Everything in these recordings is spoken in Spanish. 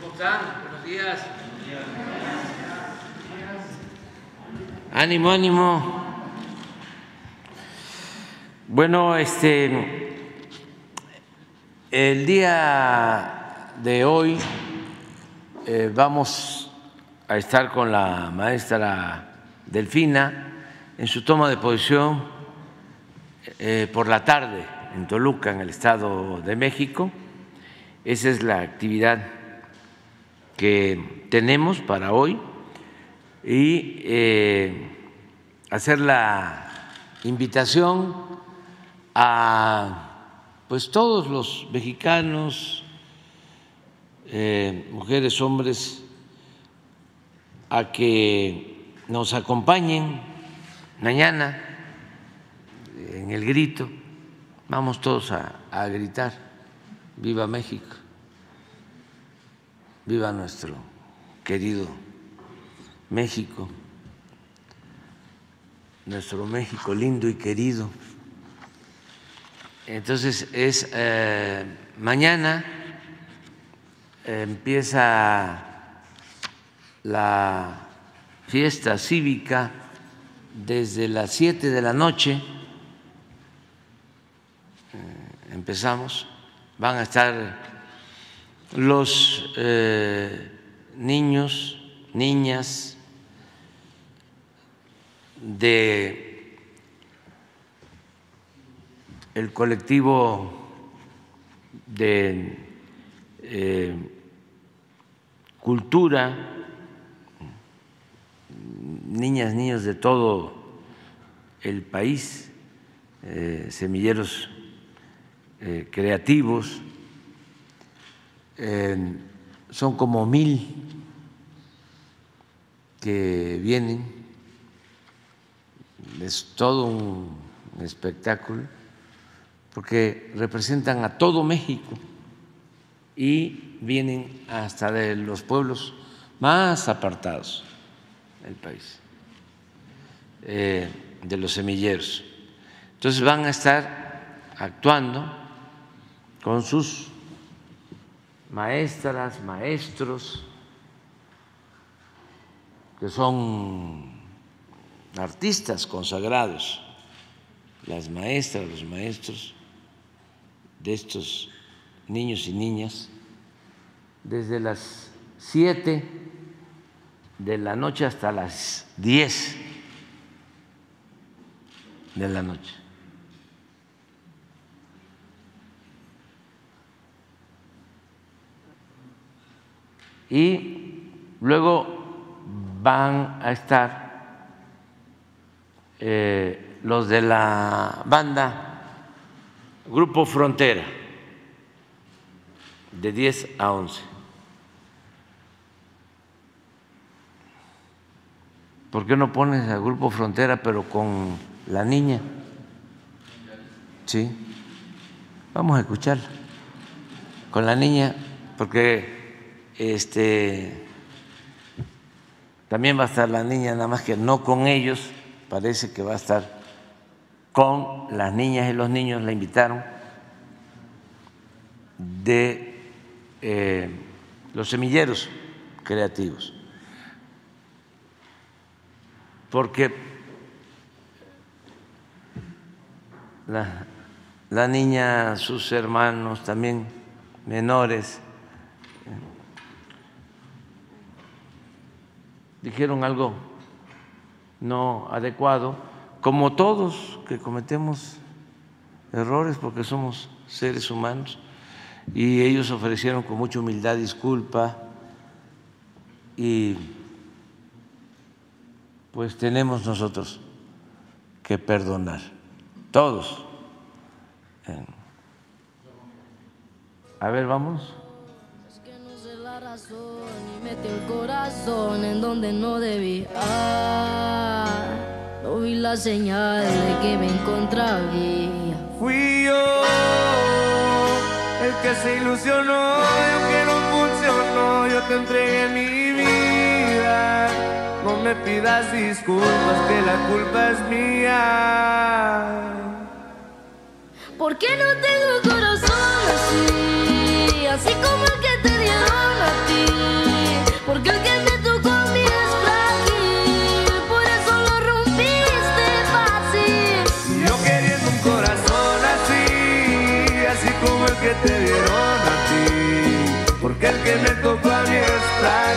¿Cómo están? Buenos días. Ánimo, ánimo. Bueno, este, el día de hoy eh, vamos a estar con la maestra Delfina en su toma de posición eh, por la tarde en Toluca, en el Estado de México. Esa es la actividad que tenemos para hoy y eh, hacer la invitación a pues todos los mexicanos, eh, mujeres, hombres, a que nos acompañen mañana en el grito. Vamos todos a, a gritar, viva México, viva nuestro querido México, nuestro México lindo y querido. Entonces es eh, mañana empieza la fiesta cívica desde las siete de la noche. Eh, empezamos, van a estar los eh, niños, niñas, de el colectivo de eh, cultura, niñas, niños de todo el país, eh, semilleros son como mil que vienen es todo un espectáculo porque representan a todo México y vienen hasta de los pueblos más apartados del país, eh, de los semilleros. Entonces van a estar actuando con sus maestras, maestros, que son artistas consagrados, las maestras, los maestros de estos niños y niñas, desde las siete de la noche hasta las diez de la noche. Y luego van a estar eh, los de la banda Grupo Frontera, de 10 a 11. ¿Por qué no pones al Grupo Frontera pero con la niña? Sí. Vamos a escucharla. Con la niña, porque este también va a estar la niña, nada más que no con ellos parece que va a estar con las niñas y los niños, la invitaron de eh, los semilleros creativos, porque la, la niña, sus hermanos también menores, dijeron algo no adecuado, como todos que cometemos errores porque somos seres humanos, y ellos ofrecieron con mucha humildad disculpa y pues tenemos nosotros que perdonar, todos. A ver, vamos. Y mete el corazón en donde no debía. No vi la señal de que me encontraría. Fui yo el que se ilusionó, yo que no funcionó, yo te entregué mi vida. No me pidas disculpas, que la culpa es mía. ¿Por qué no tengo corazón así? Así como el que te a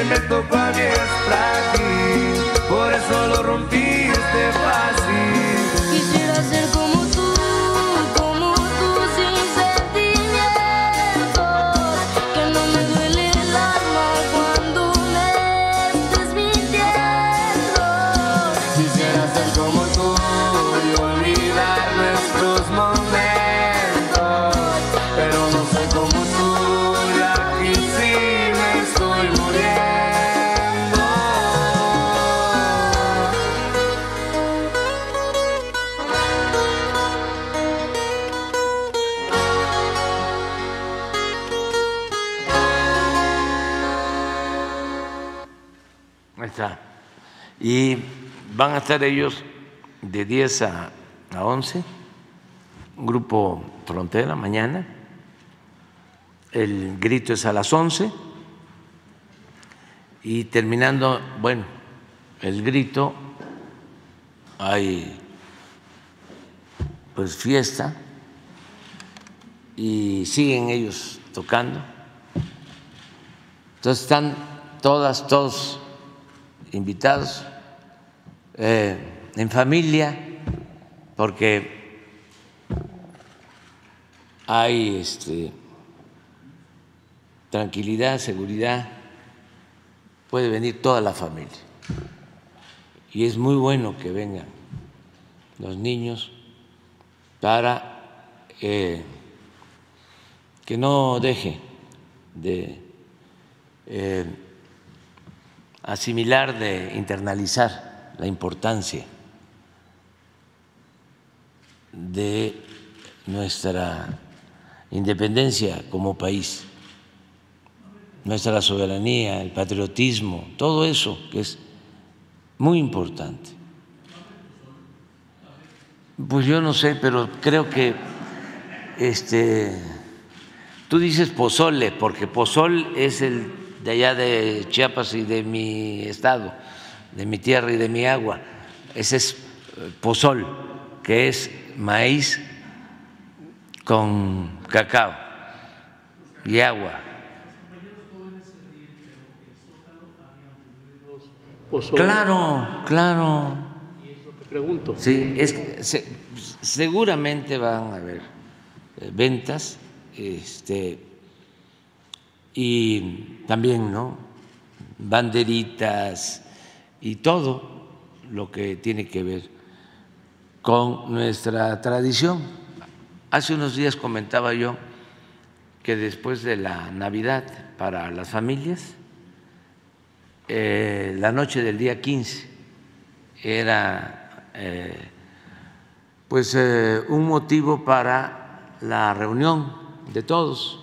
A mí está aquí. Por eso lo rompiste fácil. Y van a estar ellos de 10 a, a 11, un grupo frontera mañana. El grito es a las 11 y terminando, bueno, el grito hay pues fiesta y siguen ellos tocando. Entonces están todas, todos invitados, eh, en familia, porque hay este, tranquilidad, seguridad, puede venir toda la familia. Y es muy bueno que vengan los niños para eh, que no deje de eh, asimilar, de internalizar la importancia de nuestra independencia como país, nuestra soberanía, el patriotismo, todo eso que es muy importante. Pues yo no sé, pero creo que este tú dices pozole, porque pozol es el de allá de Chiapas y de mi estado, de mi tierra y de mi agua. Ese es eh, pozol, que es maíz con cacao y agua. Claro, claro. Pregunto. Sí, es se- seguramente van a haber eh, ventas, este, y también, ¿no? Banderitas y todo lo que tiene que ver con nuestra tradición. Hace unos días comentaba yo que después de la Navidad para las familias, eh, la noche del día 15 era eh, pues eh, un motivo para la reunión de todos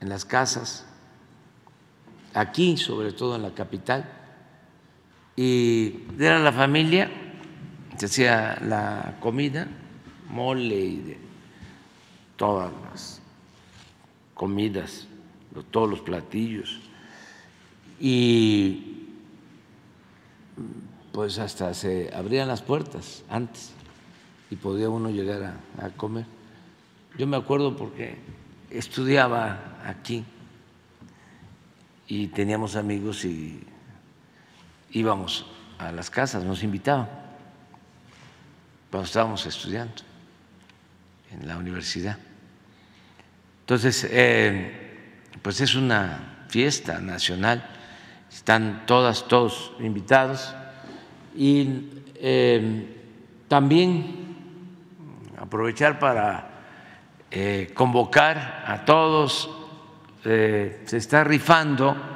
en las casas, aquí sobre todo en la capital, y era la familia, se hacía la comida, mole y de todas las comidas, todos los platillos, y pues hasta se abrían las puertas antes y podía uno llegar a, a comer. Yo me acuerdo porque estudiaba aquí y teníamos amigos y íbamos a las casas, nos invitaban cuando estábamos estudiando. en la universidad. Entonces, eh, pues es una fiesta nacional, están todas, todos invitados y eh, también aprovechar para eh, convocar a todos, se está rifando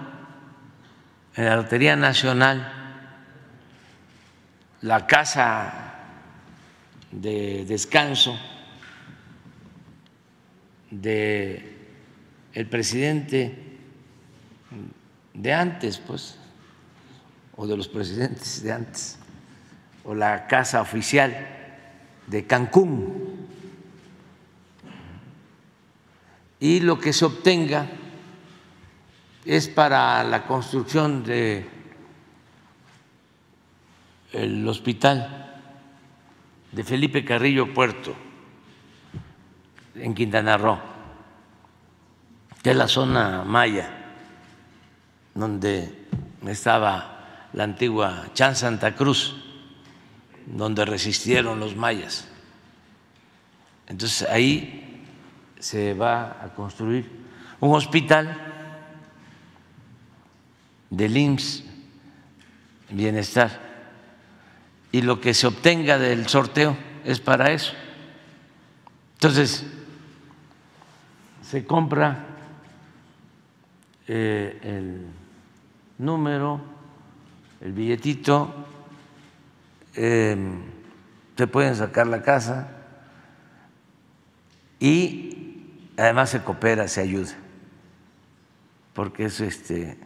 en la Lotería Nacional la casa de descanso de el presidente de antes, pues, o de los presidentes de antes, o la casa oficial de Cancún. Y lo que se obtenga es para la construcción de el hospital de Felipe Carrillo Puerto en Quintana Roo, que es la zona maya, donde estaba la antigua Chan Santa Cruz, donde resistieron los mayas. Entonces ahí se va a construir un hospital del IMSS Bienestar y lo que se obtenga del sorteo es para eso. Entonces, se compra eh, el número, el billetito, em, se pueden sacar la casa y además se coopera, se ayuda, porque es este,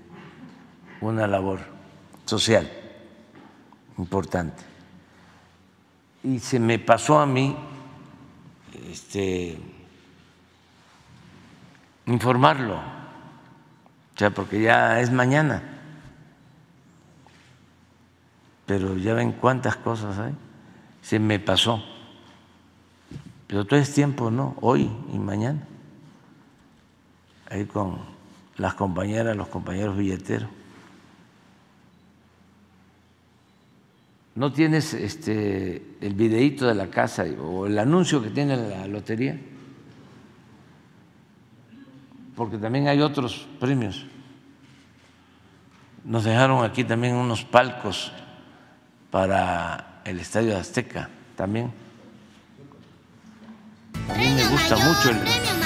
una labor social importante. Y se me pasó a mí este, informarlo, o sea, porque ya es mañana, pero ya ven cuántas cosas hay, se me pasó, pero todo es tiempo, ¿no? Hoy y mañana, ahí con las compañeras, los compañeros billeteros. ¿No tienes este, el videíto de la casa o el anuncio que tiene la lotería? porque también hay otros premios. Nos dejaron aquí también unos palcos para el Estadio Azteca también. A mí me gusta mucho el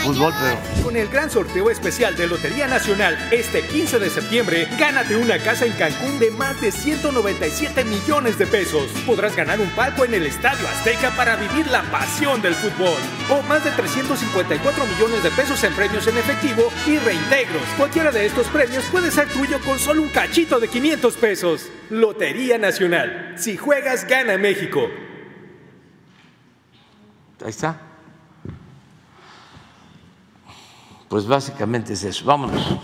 fútbol, pero... Con el gran sorteo especial de Lotería Nacional, este 15 de septiembre, gánate una casa en Cancún de más de 197 millones de pesos. Podrás ganar un palco en el Estadio Azteca para vivir la pasión del fútbol. O más de 354 millones de pesos en premios en efectivo y reintegros. Cualquiera de estos premios puede ser tuyo con solo un cachito de 500 pesos. Lotería Nacional. Si juegas, gana México. Ahí está. Pues básicamente es eso. Vámonos.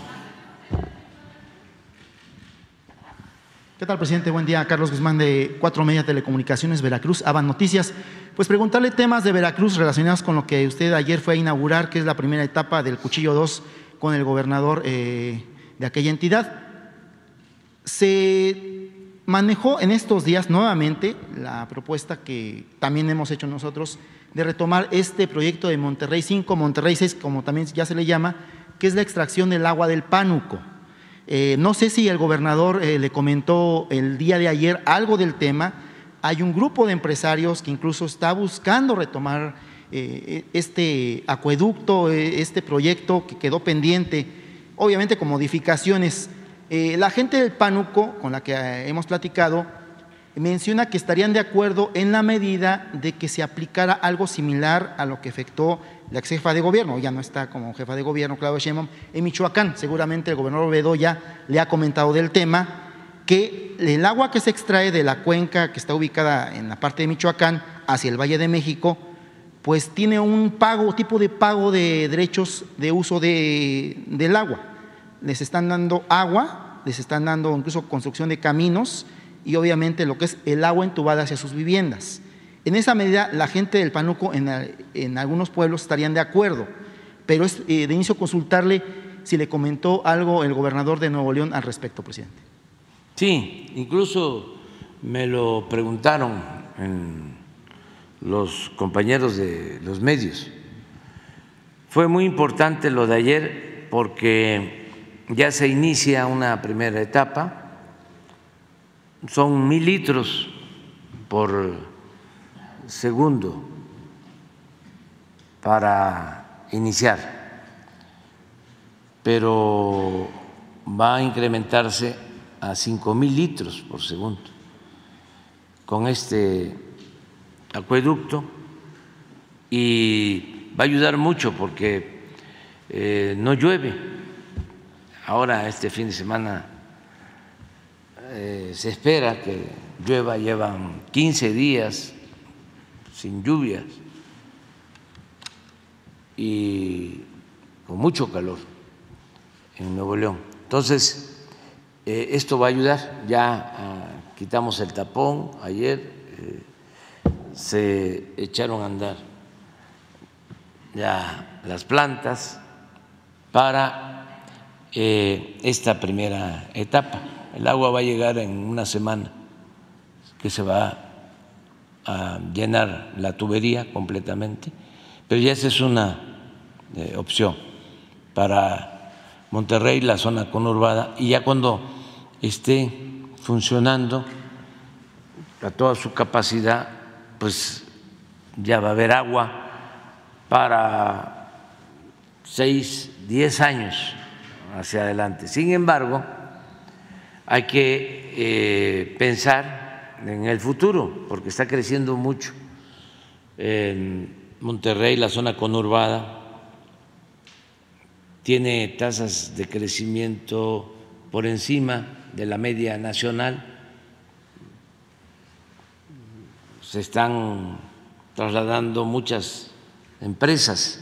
¿Qué tal, presidente? Buen día. Carlos Guzmán de Cuatro Media Telecomunicaciones, Veracruz, Aban Noticias. Pues preguntarle temas de Veracruz relacionados con lo que usted ayer fue a inaugurar, que es la primera etapa del Cuchillo 2 con el gobernador eh, de aquella entidad. Se manejó en estos días nuevamente la propuesta que también hemos hecho nosotros de retomar este proyecto de Monterrey 5, Monterrey 6, como también ya se le llama, que es la extracción del agua del pánuco. Eh, no sé si el gobernador eh, le comentó el día de ayer algo del tema. Hay un grupo de empresarios que incluso está buscando retomar eh, este acueducto, este proyecto que quedó pendiente, obviamente con modificaciones. la gente del pánuco, con la que hemos platicado, menciona que estarían de acuerdo en la medida de que se aplicara algo similar a lo que efectuó la ex jefa de gobierno, ya no está como jefa de gobierno Claudia Sheinbaum, en Michoacán. Seguramente el gobernador Bedoya le ha comentado del tema, que el agua que se extrae de la cuenca que está ubicada en la parte de Michoacán hacia el Valle de México, pues tiene un pago, tipo de pago de derechos de uso de, del agua. Les están dando agua, les están dando incluso construcción de caminos, y obviamente lo que es el agua entubada hacia sus viviendas. En esa medida, la gente del Panuco en, algunos pueblos estarían de acuerdo, pero es eh, de inicio consultarle si le comentó algo el gobernador de Nuevo León al respecto, presidente. Sí, incluso me lo preguntaron en los compañeros de los medios. Fue muy importante lo de ayer porque ya se inicia una primera etapa, son mil litros por segundo para iniciar, pero va a incrementarse a cinco mil litros por segundo con este acueducto y va a ayudar mucho porque eh, no llueve. Ahora este fin de semana eh, se espera que llueva, llevan 15 días sin lluvias y con mucho calor en Nuevo León. Entonces, eh, esto va a ayudar, ya ah, quitamos el tapón ayer, eh, se echaron a andar ya las plantas para esta primera etapa. El agua va a llegar en una semana, que se va a llenar la tubería completamente, pero ya esa es una eh, opción para Monterrey, la zona conurbada, y ya cuando esté funcionando a toda su capacidad, pues ya va a haber agua para seis, diez años hacia adelante. Sin embargo, hay que eh, pensar en el futuro, porque está creciendo mucho. En Monterrey, la zona conurbada, tiene tasas de crecimiento por encima de la media nacional. Se están trasladando muchas empresas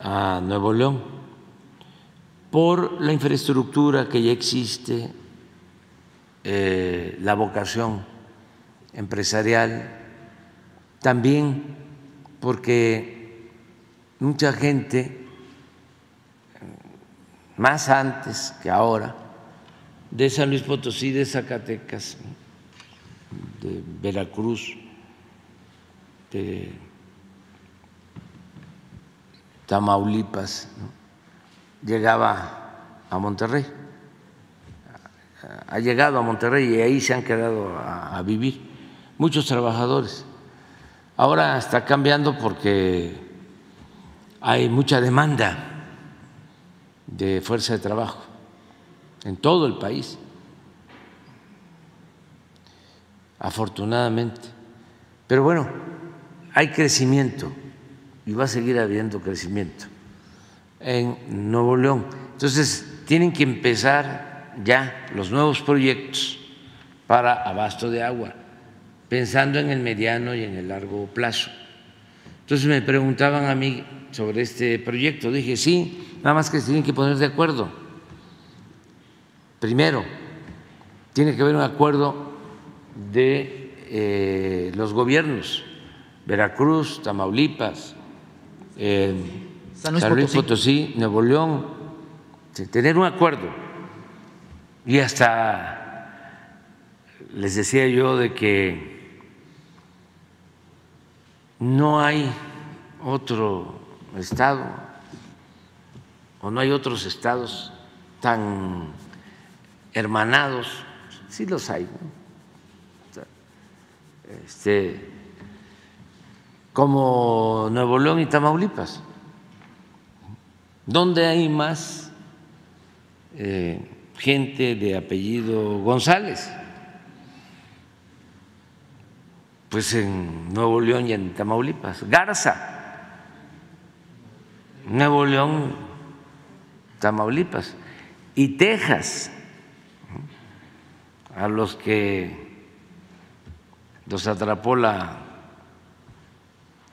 a Nuevo León por la infraestructura que ya existe, eh, la vocación empresarial, también porque mucha gente, más antes que ahora, de San Luis Potosí, de Zacatecas, de Veracruz, de Tamaulipas, ¿no? Llegaba a Monterrey, ha llegado a Monterrey y ahí se han quedado a, vivir muchos trabajadores. Ahora está cambiando porque hay mucha demanda de fuerza de trabajo en todo el país, afortunadamente. Pero bueno, hay crecimiento y va a seguir habiendo crecimiento en Nuevo León. Entonces, tienen que empezar ya los nuevos proyectos para abasto de agua, pensando en el mediano y en el largo plazo. Entonces me preguntaban a mí sobre este proyecto. Dije, sí, nada más que se tienen que poner de acuerdo. Primero, tiene que haber un acuerdo de eh, los gobiernos, Veracruz, Tamaulipas, eh, San Luis San Luis Potosí. Potosí, Nuevo León, tener un acuerdo. Y hasta les decía yo de que no hay otro estado o no hay otros estados tan hermanados, sí los hay, este, como Nuevo León y Tamaulipas, donde hay más eh, gente de apellido González. Pues en Nuevo León y en Tamaulipas. Garza, Nuevo León, Tamaulipas. Y Texas, a los que los atrapó la,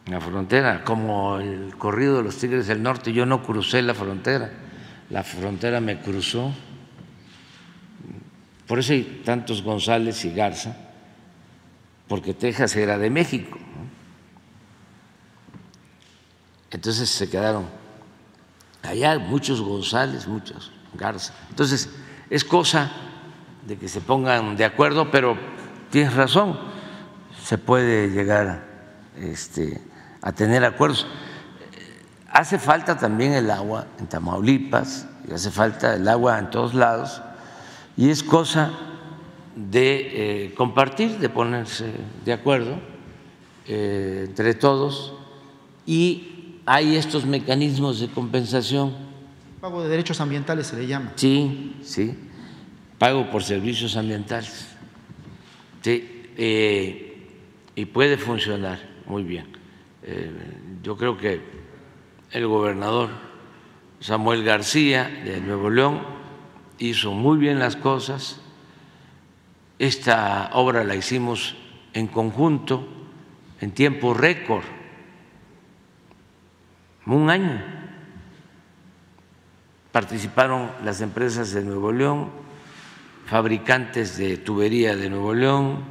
la frontera, como el corrido de los Tigres del Norte. Yo no crucé la frontera, la frontera me cruzó. Por eso hay tantos González y Garza porque Texas era de México. Entonces se quedaron allá muchos González, muchos Garza. Entonces es cosa de que se pongan de acuerdo, pero tienes razón, se puede llegar este, a tener acuerdos. Hace falta también el agua en Tamaulipas, y hace falta el agua en todos lados, y es cosa de eh, compartir, de ponerse de acuerdo eh, entre todos, y hay estos mecanismos de compensación. Pago de derechos ambientales se le llama. Sí, sí, pago por servicios ambientales. Sí, eh, y puede funcionar muy bien. Yo creo que el gobernador Samuel García de Nuevo León hizo muy bien las cosas. Esta obra la hicimos en conjunto, en tiempo récord, un año. Participaron las empresas de Nuevo León, fabricantes de tubería de Nuevo León,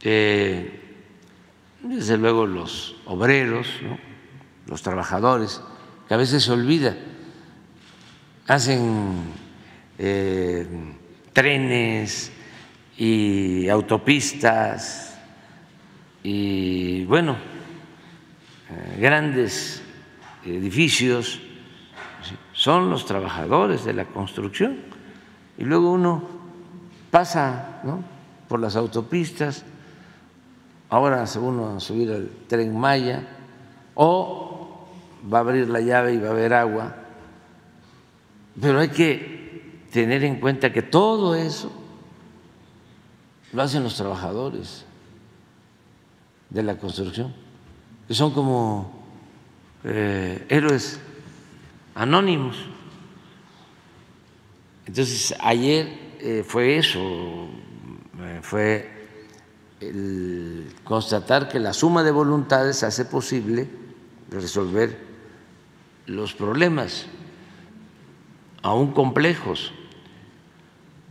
eh, desde luego los obreros, los trabajadores que a veces se olvida. Hacen eh, trenes y autopistas y, bueno, eh, grandes edificios. Son los trabajadores de la construcción. Y luego uno pasa por las autopistas, ahora se uno a subir al tren Maya, o va a abrir la llave y va a haber agua, pero hay que tener en cuenta que todo eso lo hacen los trabajadores de la construcción, que son como eh, héroes anónimos. Entonces, ayer eh, fue eso, eh, fue el constatar que la suma de voluntades hace posible resolver los problemas, aún complejos,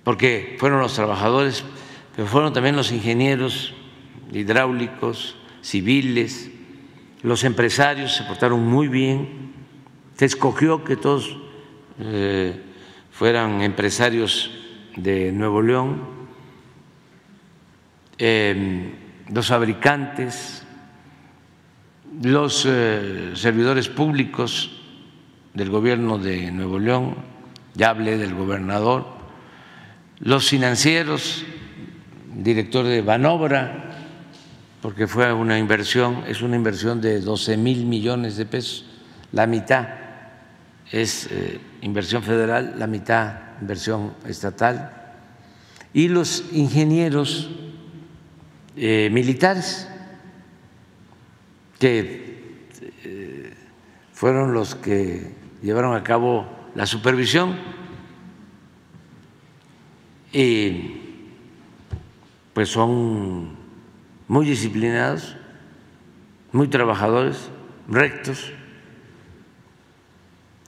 porque fueron los trabajadores, pero fueron también los ingenieros hidráulicos, civiles, los empresarios se portaron muy bien, se escogió que todos eh, fueran empresarios de Nuevo León, eh, los fabricantes, los eh, servidores públicos, del gobierno de Nuevo León, ya hablé del gobernador, los financieros, director de Banobra, porque fue una inversión, es una inversión de 12 mil millones de pesos, la mitad es eh, inversión federal, la mitad inversión estatal, y los ingenieros eh, militares, que eh, fueron los que llevaron a cabo la supervisión. Y pues son muy disciplinados, muy trabajadores, rectos,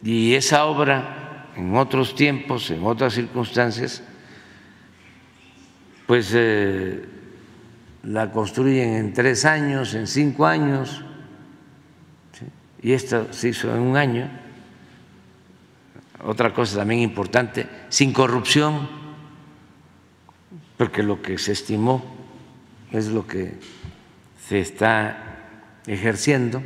y esa obra en otros tiempos, en otras circunstancias, pues eh, la construyen en tres años, en cinco años, y esta se hizo en un año otra cosa también importante, sin corrupción, porque lo que se estimó es lo que se está ejerciendo.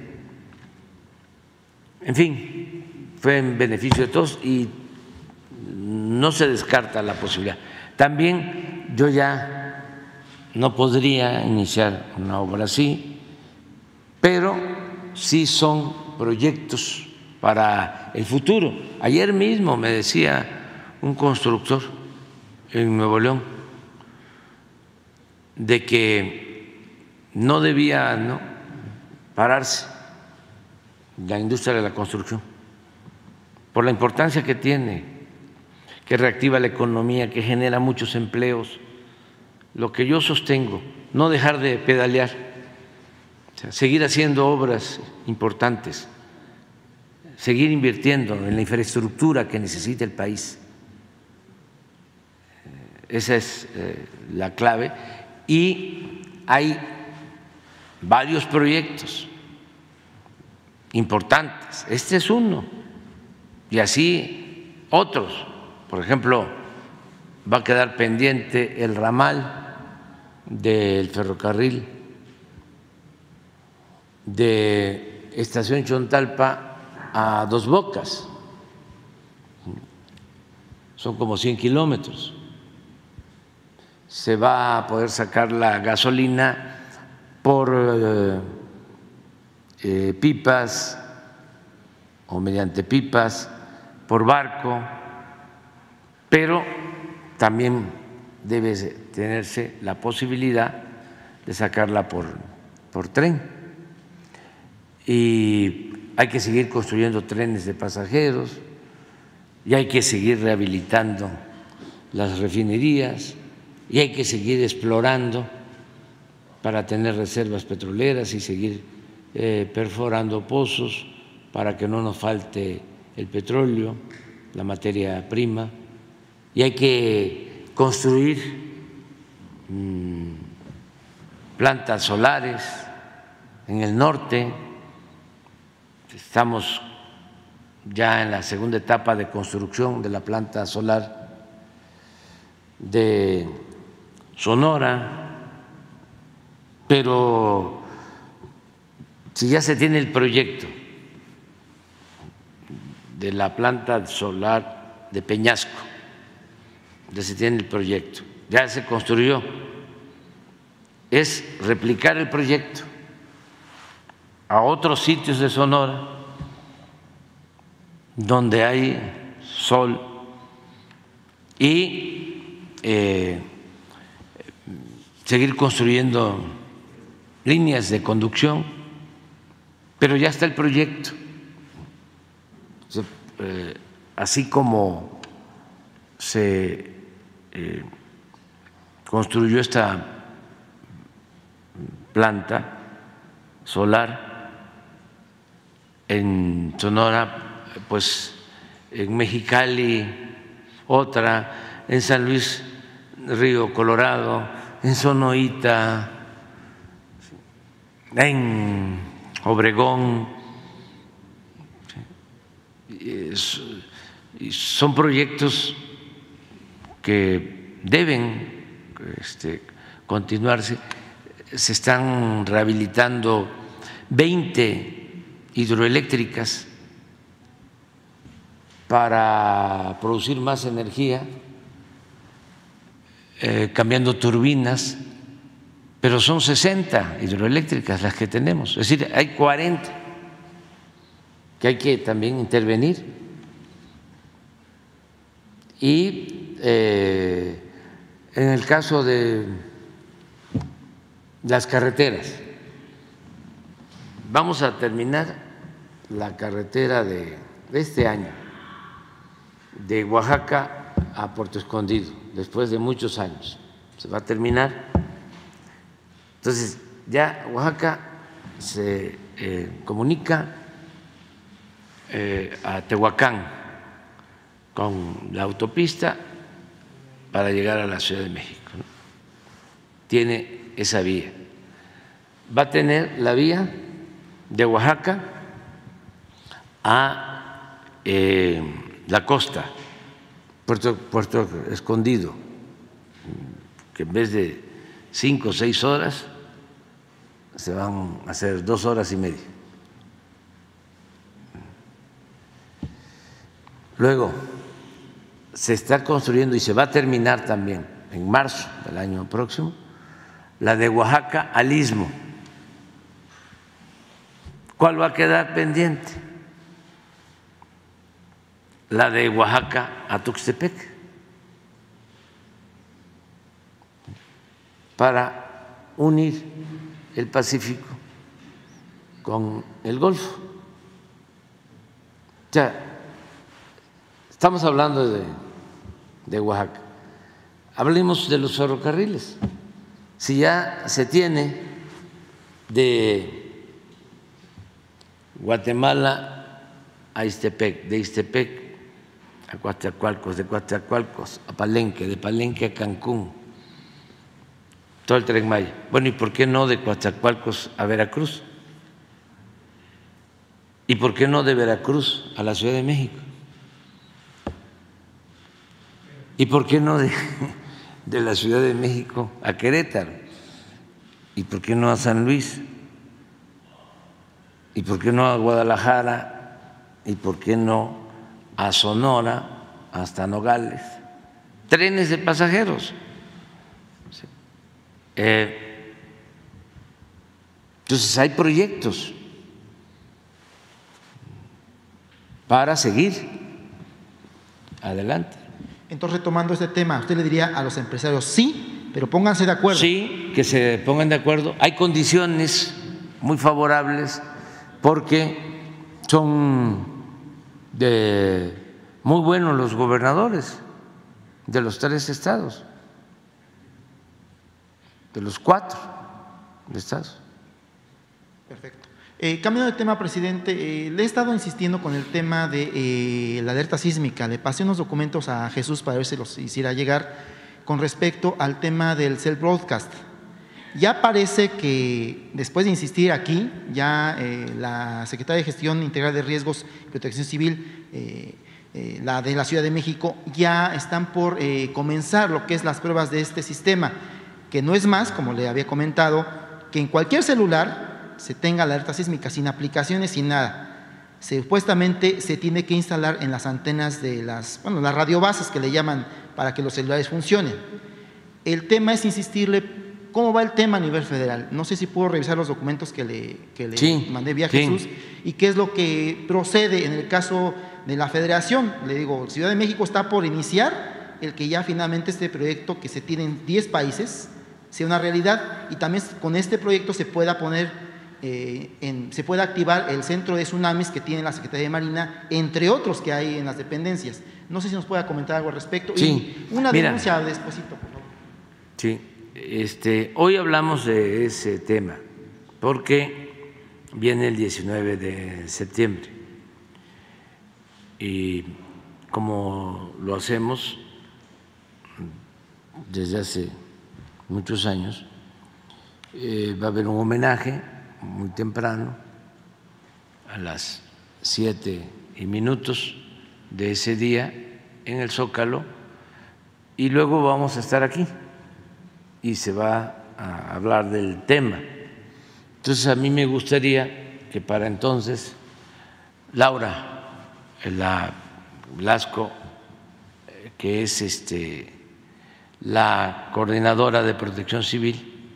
En fin, fue en beneficio de todos y no se descarta la posibilidad. También yo ya no podría iniciar una obra así, pero sí son proyectos para el futuro. Ayer mismo me decía un constructor en Nuevo León de que no debía pararse la industria de la construcción por la importancia que tiene, que reactiva la economía, que genera muchos empleos. Lo que yo sostengo, no dejar de pedalear, seguir haciendo obras importantes seguir invirtiendo en la infraestructura que necesita el país. Eh, esa es eh, la clave. Y hay varios proyectos importantes. Este es uno. Y así otros. Por ejemplo, va a quedar pendiente el ramal del ferrocarril de Estación Chontalpa a Dos Bocas. Son como 100 kilómetros. Se va a poder sacar la gasolina por eh, eh, pipas o mediante pipas, por barco, pero también debe tenerse la posibilidad de sacarla por, por tren. Y hay que seguir construyendo trenes de pasajeros y hay que seguir rehabilitando las refinerías y hay que seguir explorando para tener reservas petroleras y seguir eh, perforando pozos para que no nos falte el petróleo, la materia prima, y hay que construir plantas solares en el norte. Estamos ya en la segunda etapa de construcción de la planta solar de Sonora, pero si ya se tiene el proyecto de la planta solar de Peñasco, ya se tiene el proyecto, ya se construyó, es replicar el proyecto a otros sitios de Sonora donde hay sol y eh, seguir construyendo líneas de conducción, pero ya está el proyecto. Eh, así como se eh, construyó esta planta solar en Sonora, pues en Mexicali otra, en San Luis Río Colorado, en Sonoita, en Obregón. Son proyectos que deben este, continuarse. Se están rehabilitando 20 hidroeléctricas para producir más energía, eh, cambiando turbinas, pero son 60 hidroeléctricas las que tenemos, es decir, hay 40 que hay que también intervenir. Y eh, en el caso de las carreteras, vamos a terminar la carretera de este año, de Oaxaca a Puerto Escondido, después de muchos años. Se va a terminar. Entonces, ya Oaxaca se eh, comunica eh, a Tehuacán con la autopista para llegar a la Ciudad de México. Tiene esa vía. Va a tener la vía de Oaxaca a eh, la costa, Puerto, Puerto Escondido, que en vez de cinco o seis horas se van a hacer dos horas y media. Luego, se está construyendo y se va a terminar también en marzo del año próximo la de Oaxaca al Istmo. ¿Cuál va a quedar pendiente? La de Oaxaca a Tuxtepec. Para unir el Pacífico con el Golfo. O sea, Estamos hablando de, de Oaxaca. Hablemos de los ferrocarriles. Si ya se tiene de Guatemala a Istepec, de Istepec a Coatzacoalcos, de Coatzacoalcos a Palenque, de Palenque a Cancún, todo el tren Maya. Bueno, ¿y por qué no de Coatzacoalcos a Veracruz? ¿Y por qué no de Veracruz a la Ciudad de México? ¿Y por qué no de, la Ciudad de México a Querétaro? ¿Y por qué no a San Luis? ¿Y por qué no a Guadalajara? ¿Y por qué no a Sonora hasta Nogales? Trenes de pasajeros. Eh, entonces hay proyectos para seguir adelante. Entonces, retomando este tema, usted le diría a los empresarios, sí, pero pónganse de acuerdo. Sí, que se pongan de acuerdo. Hay condiciones muy favorables porque son de muy buenos los gobernadores de los tres estados, de los cuatro estados. Perfecto. Eh, cambiando de tema, presidente, eh, le he estado insistiendo con el tema de eh, la alerta sísmica. Le pasé unos documentos a Jesús para ver si los hiciera llegar con respecto al tema del cell broadcast. Ya parece que después de insistir aquí, ya eh, la Secretaría de Gestión Integral de Riesgos y Protección Civil, la de la Ciudad de México, ya están por comenzar lo que es las pruebas de este sistema, que no es más, como le había comentado, que en cualquier celular se tenga la alerta sísmica, sin aplicaciones, sin nada. Supuestamente se tiene que instalar en las antenas de las, bueno, las radiobases que le llaman para que los celulares funcionen. El tema es insistirle cómo va el tema a nivel federal. No sé si puedo revisar los documentos que le, que le Sí, mandé vía sí. Jesús y qué es lo que procede en el caso de la federación. Le digo, Ciudad de México está por iniciar el que ya finalmente este proyecto que se tiene en 10 países sea una realidad y también con este proyecto se pueda poner eh, en- se pueda activar el centro de tsunamis que tiene la Secretaría de Marina, entre otros que hay en las dependencias. No sé si nos pueda comentar algo al respecto. Sí, Y una mira. denuncia despuesito, por favor. Sí, este, hoy hablamos de ese tema porque viene el 19 de septiembre y como lo hacemos desde hace muchos años, eh, va a haber un homenaje muy temprano a las siete y minutos de ese día en el Zócalo y luego vamos a estar aquí y se va a hablar del tema. Entonces a mí me gustaría que para entonces Laura la Blasco, que es este la coordinadora de Protección Civil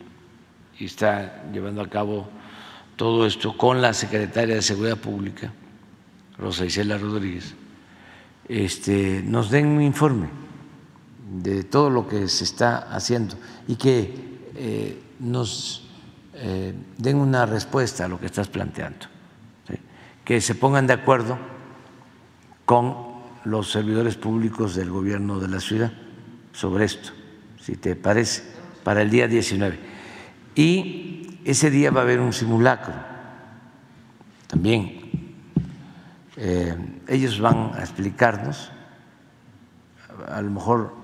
y está llevando a cabo todo esto con la secretaria de Seguridad Pública, Rosa Isela Rodríguez, este, nos den un informe de todo lo que se está haciendo y que eh, nos eh, den una respuesta a lo que estás planteando, que se pongan de acuerdo con los servidores públicos del gobierno de la ciudad sobre esto, si te parece, para el día 19. Y ese día va a haber un simulacro también. Eh, ellos van a explicarnos, a lo mejor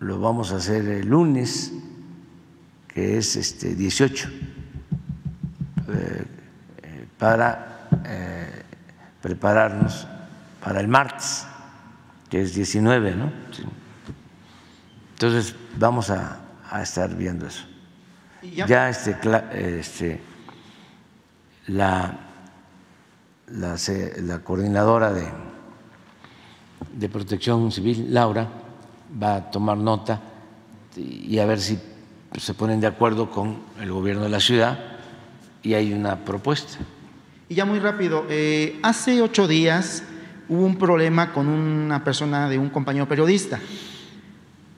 lo vamos a hacer el lunes, que es este 18, eh, eh, para prepararnos para el martes, que es 19, ¿no? Entonces vamos a estar viendo eso. Ya- este, este, la, la coordinadora de, de protección civil, Laura, va a tomar nota y a ver si se ponen de acuerdo con el gobierno de la ciudad y hay una propuesta. Y ya muy rápido, eh, hace ocho días hubo un problema con una persona de un compañero periodista,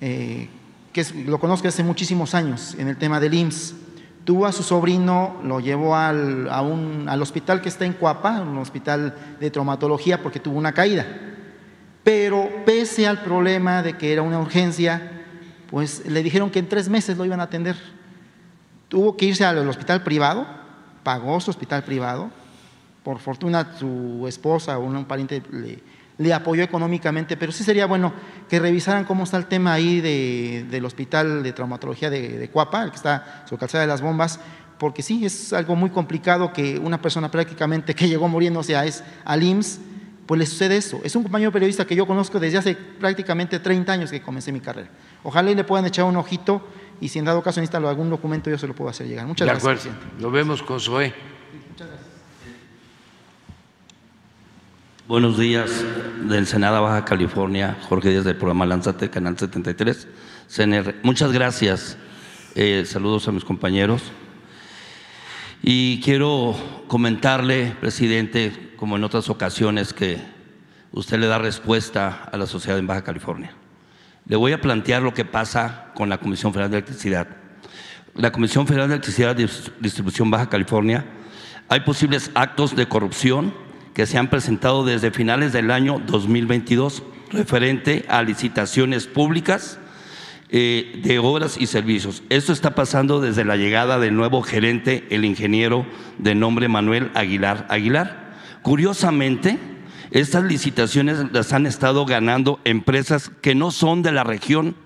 eh, que lo conozco hace muchísimos años en el tema del IMSS. Tuvo a su sobrino, lo llevó al, al hospital que está en Cuapa, un hospital de traumatología, porque tuvo una caída. Pero pese al problema de que era una urgencia, pues le dijeron que en tres meses lo iban a atender tuvo que irse al hospital privado, pagó su hospital privado, por fortuna su esposa o un pariente le, le apoyó económicamente, pero sí sería bueno que revisaran cómo está el tema ahí de- del hospital de traumatología de, de Cuapa, el que está sobre Calzada de las Bombas, porque sí, es algo muy complicado que una persona prácticamente que llegó muriéndose a, es, al IMSS, pues le sucede eso. Es un compañero periodista que yo conozco desde hace prácticamente 30 años que comencé mi carrera. Ojalá y le puedan echar un ojito y si en dado caso necesita algún documento yo se lo puedo hacer llegar. Muchas de gracias. acuerdo. presidente. Lo vemos con Zoé. Buenos días del Senado Baja California, Jorge Díaz del programa Lánzate, Canal 73, CNR. Muchas gracias. Eh, saludos a mis compañeros. Y quiero comentarle, presidente, como en otras ocasiones, que usted le da respuesta a la sociedad en Baja California. Le voy a plantear lo que pasa con la Comisión Federal de Electricidad. La Comisión Federal de Electricidad de Distribución Baja California, hay posibles actos de corrupción que se han presentado desde finales del año 2022 referente a licitaciones públicas eh, de obras y servicios. Esto está pasando desde la llegada del nuevo gerente, el ingeniero de nombre Manuel Aguilar Aguilar. Curiosamente, estas licitaciones las han estado ganando empresas que no son de la región,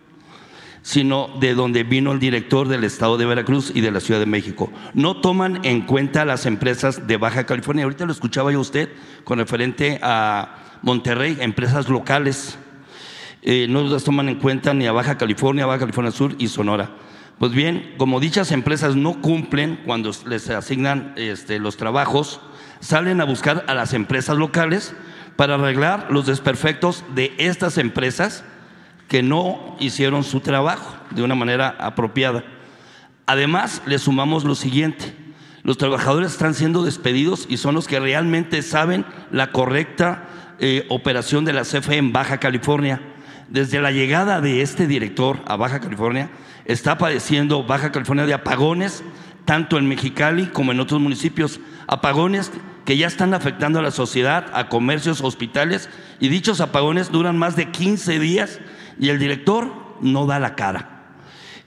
sino de donde vino el director del estado de Veracruz y de la Ciudad de México. No toman en cuenta las empresas de Baja California. Ahorita lo escuchaba yo usted con referente a Monterrey, empresas locales. Eh, no las toman en cuenta ni a Baja California, Baja California Sur y Sonora. Pues bien, como dichas empresas no cumplen cuando les asignan este, los trabajos, salen a buscar a las empresas locales para arreglar los desperfectos de estas empresas que no hicieron su trabajo de una manera apropiada. Además, le sumamos lo siguiente. Los trabajadores están siendo despedidos y son los que realmente saben la correcta eh, operación de la CFE en Baja California. Desde la llegada de este director a Baja California, está padeciendo Baja California de apagones, tanto en Mexicali como en otros municipios. Apagones que ya están afectando a la sociedad, a comercios, hospitales, y dichos apagones duran más de 15 días y el director no da la cara.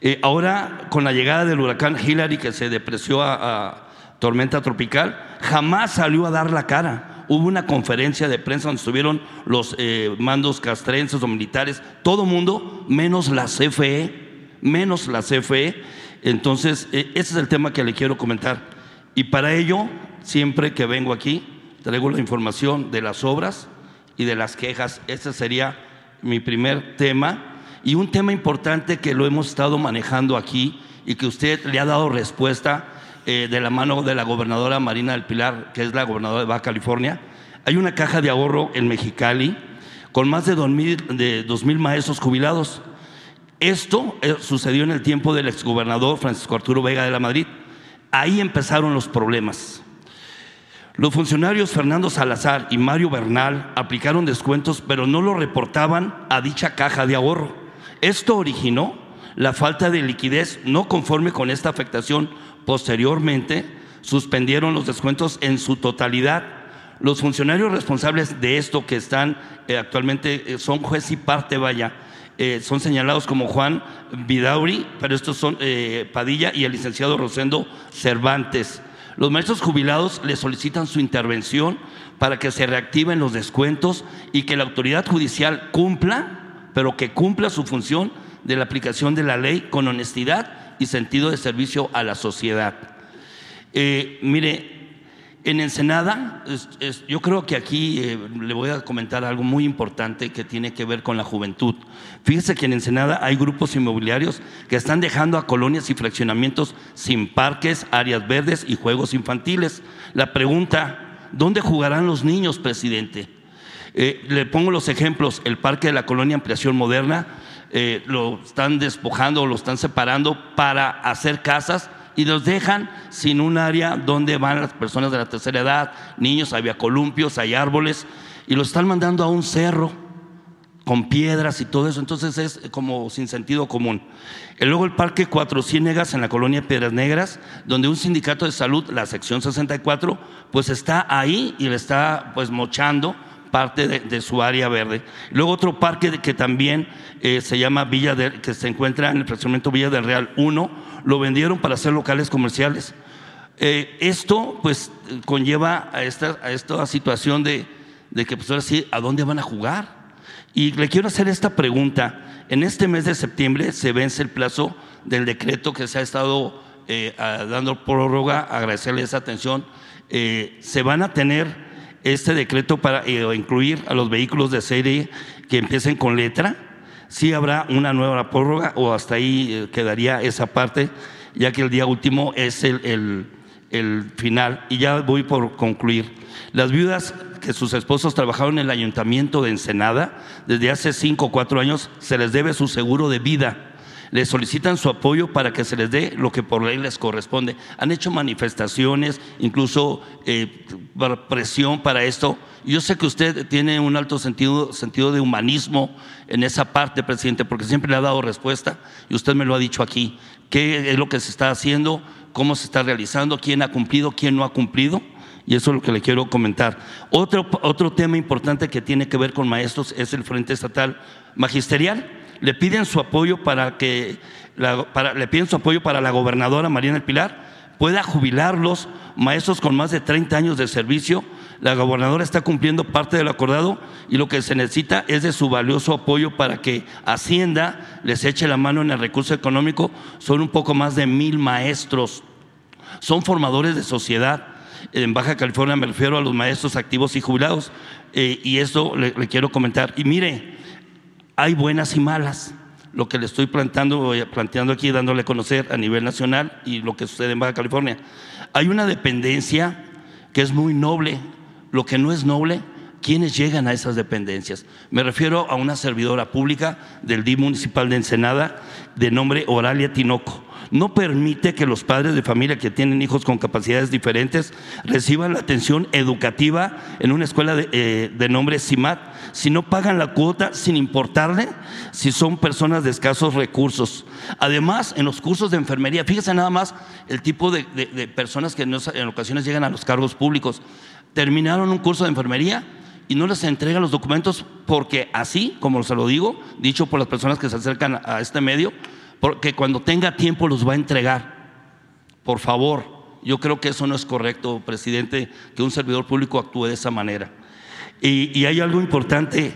Eh, ahora, con la llegada del huracán Hillary, que se depreció a, tormenta tropical, jamás salió a dar la cara. Hubo una conferencia de prensa donde estuvieron los eh, mandos castrenses o militares, todo mundo, menos la CFE, menos la CFE. Entonces, eh, ese es el tema que le quiero comentar. Y para ello, siempre que vengo aquí, traigo la información de las obras y de las quejas. Ese sería mi primer tema. Y un tema importante que lo hemos estado manejando aquí y que usted le ha dado respuesta eh, de la mano de la gobernadora Marina del Pilar, que es la gobernadora de Baja California. Hay una caja de ahorro en Mexicali con más de dos mil, de dos mil maestros jubilados. Esto eh, sucedió en el tiempo del exgobernador Francisco Arturo Vega de la Madrid. Ahí empezaron los problemas. Los funcionarios Fernando Salazar y Mario Bernal aplicaron descuentos, pero no lo reportaban a dicha caja de ahorro. Esto originó la falta de liquidez no conforme con esta afectación. Posteriormente, suspendieron los descuentos en su totalidad. Los funcionarios responsables de esto que están eh, actualmente eh, son juez y parte, vaya, eh, son señalados como Juan Vidauri, pero estos son Padilla y el licenciado Rosendo Cervantes. Los maestros jubilados le solicitan su intervención para que se reactiven los descuentos y que la autoridad judicial cumpla, pero que cumpla su función de la aplicación de la ley con honestidad y sentido de servicio a la sociedad. Eh, mire, en Ensenada, yo creo que aquí eh, le voy a comentar algo muy importante que tiene que ver con la juventud. Fíjese que en Ensenada hay grupos inmobiliarios que están dejando a colonias y fraccionamientos sin parques, áreas verdes y juegos infantiles. La pregunta, ¿dónde jugarán los niños, presidente? Eh, le pongo los ejemplos, el parque de la colonia Ampliación Moderna eh, lo están despojando, lo están separando para hacer casas y los dejan sin un área donde van las personas de la tercera edad, niños, había columpios, hay árboles, y los están mandando a un cerro con piedras y todo eso, entonces es como sin sentido común. Y luego el Parque Cuatro Ciénegas en la colonia Piedras Negras, donde un sindicato de salud, la sección 64, pues está ahí y le está pues mochando parte de, su área verde. Luego otro parque que también eh, se llama Villa del, que se encuentra en el fraccionamiento Villa del Real 1, lo vendieron para hacer locales comerciales. Eh, esto pues conlleva a esta, a esta situación de, de que pues ahora sí, ¿a dónde van a jugar? Y le quiero hacer esta pregunta. En este mes de septiembre se vence el plazo del decreto que se ha estado eh, dando prórroga, agradecerle esa atención. Eh, se van a tener este decreto para incluir a los vehículos de serie que empiecen con letra. Sí habrá una nueva prórroga o hasta ahí eh, quedaría esa parte, ya que el día último es el, el- el final. Y ya voy por concluir. Las viudas que sus esposos trabajaron en el ayuntamiento de Ensenada desde hace cinco o cuatro años, se les debe su seguro de vida. Les solicitan su apoyo para que se les dé lo que por ley les corresponde. Han hecho manifestaciones, incluso eh, presión para esto. Yo sé que usted tiene un alto sentido, sentido de humanismo en esa parte, presidente, porque siempre le ha dado respuesta y usted me lo ha dicho aquí. ¿Qué es lo que se está haciendo? ¿Cómo se está realizando? ¿Quién ha cumplido? ¿Quién no ha cumplido? Y eso es lo que le quiero comentar. Otro, otro tema importante que tiene que ver con maestros es el Frente Estatal Magisterial. Le piden su apoyo para que la- le piden su apoyo para la gobernadora Mariana Pilar pueda jubilar los maestros con más de 30 años de servicio. La gobernadora está cumpliendo parte del acordado y lo que se necesita es de su valioso apoyo para que Hacienda les eche la mano en el recurso económico. Son un poco más de mil maestros son formadores de sociedad. En Baja California me refiero a los maestros activos y jubilados. Eh, y esto le, le quiero comentar. Y mire, hay buenas y malas. Lo que le estoy planteando, eh, planteando aquí, dándole a conocer a nivel nacional y lo que sucede en Baja California. Hay una dependencia que es muy noble. Lo que no es noble, ¿quiénes llegan a esas dependencias? Me refiero a una servidora pública del DIF municipal de Ensenada de nombre Oralia Tinoco no permite que los padres de familia que tienen hijos con capacidades diferentes reciban la atención educativa en una escuela de, eh, de nombre CIMAT si no pagan la cuota sin importarle si son personas de escasos recursos. Además, en los cursos de enfermería, fíjese nada más el tipo de, de- personas que en ocasiones llegan a los cargos públicos. Terminaron un curso de enfermería y no les entregan los documentos porque así, como se lo digo, dicho por las personas que se acercan a este medio, porque cuando tenga tiempo los va a entregar. Por favor, yo creo que eso no es correcto, presidente, que un servidor público actúe de esa manera. Y, hay algo importante.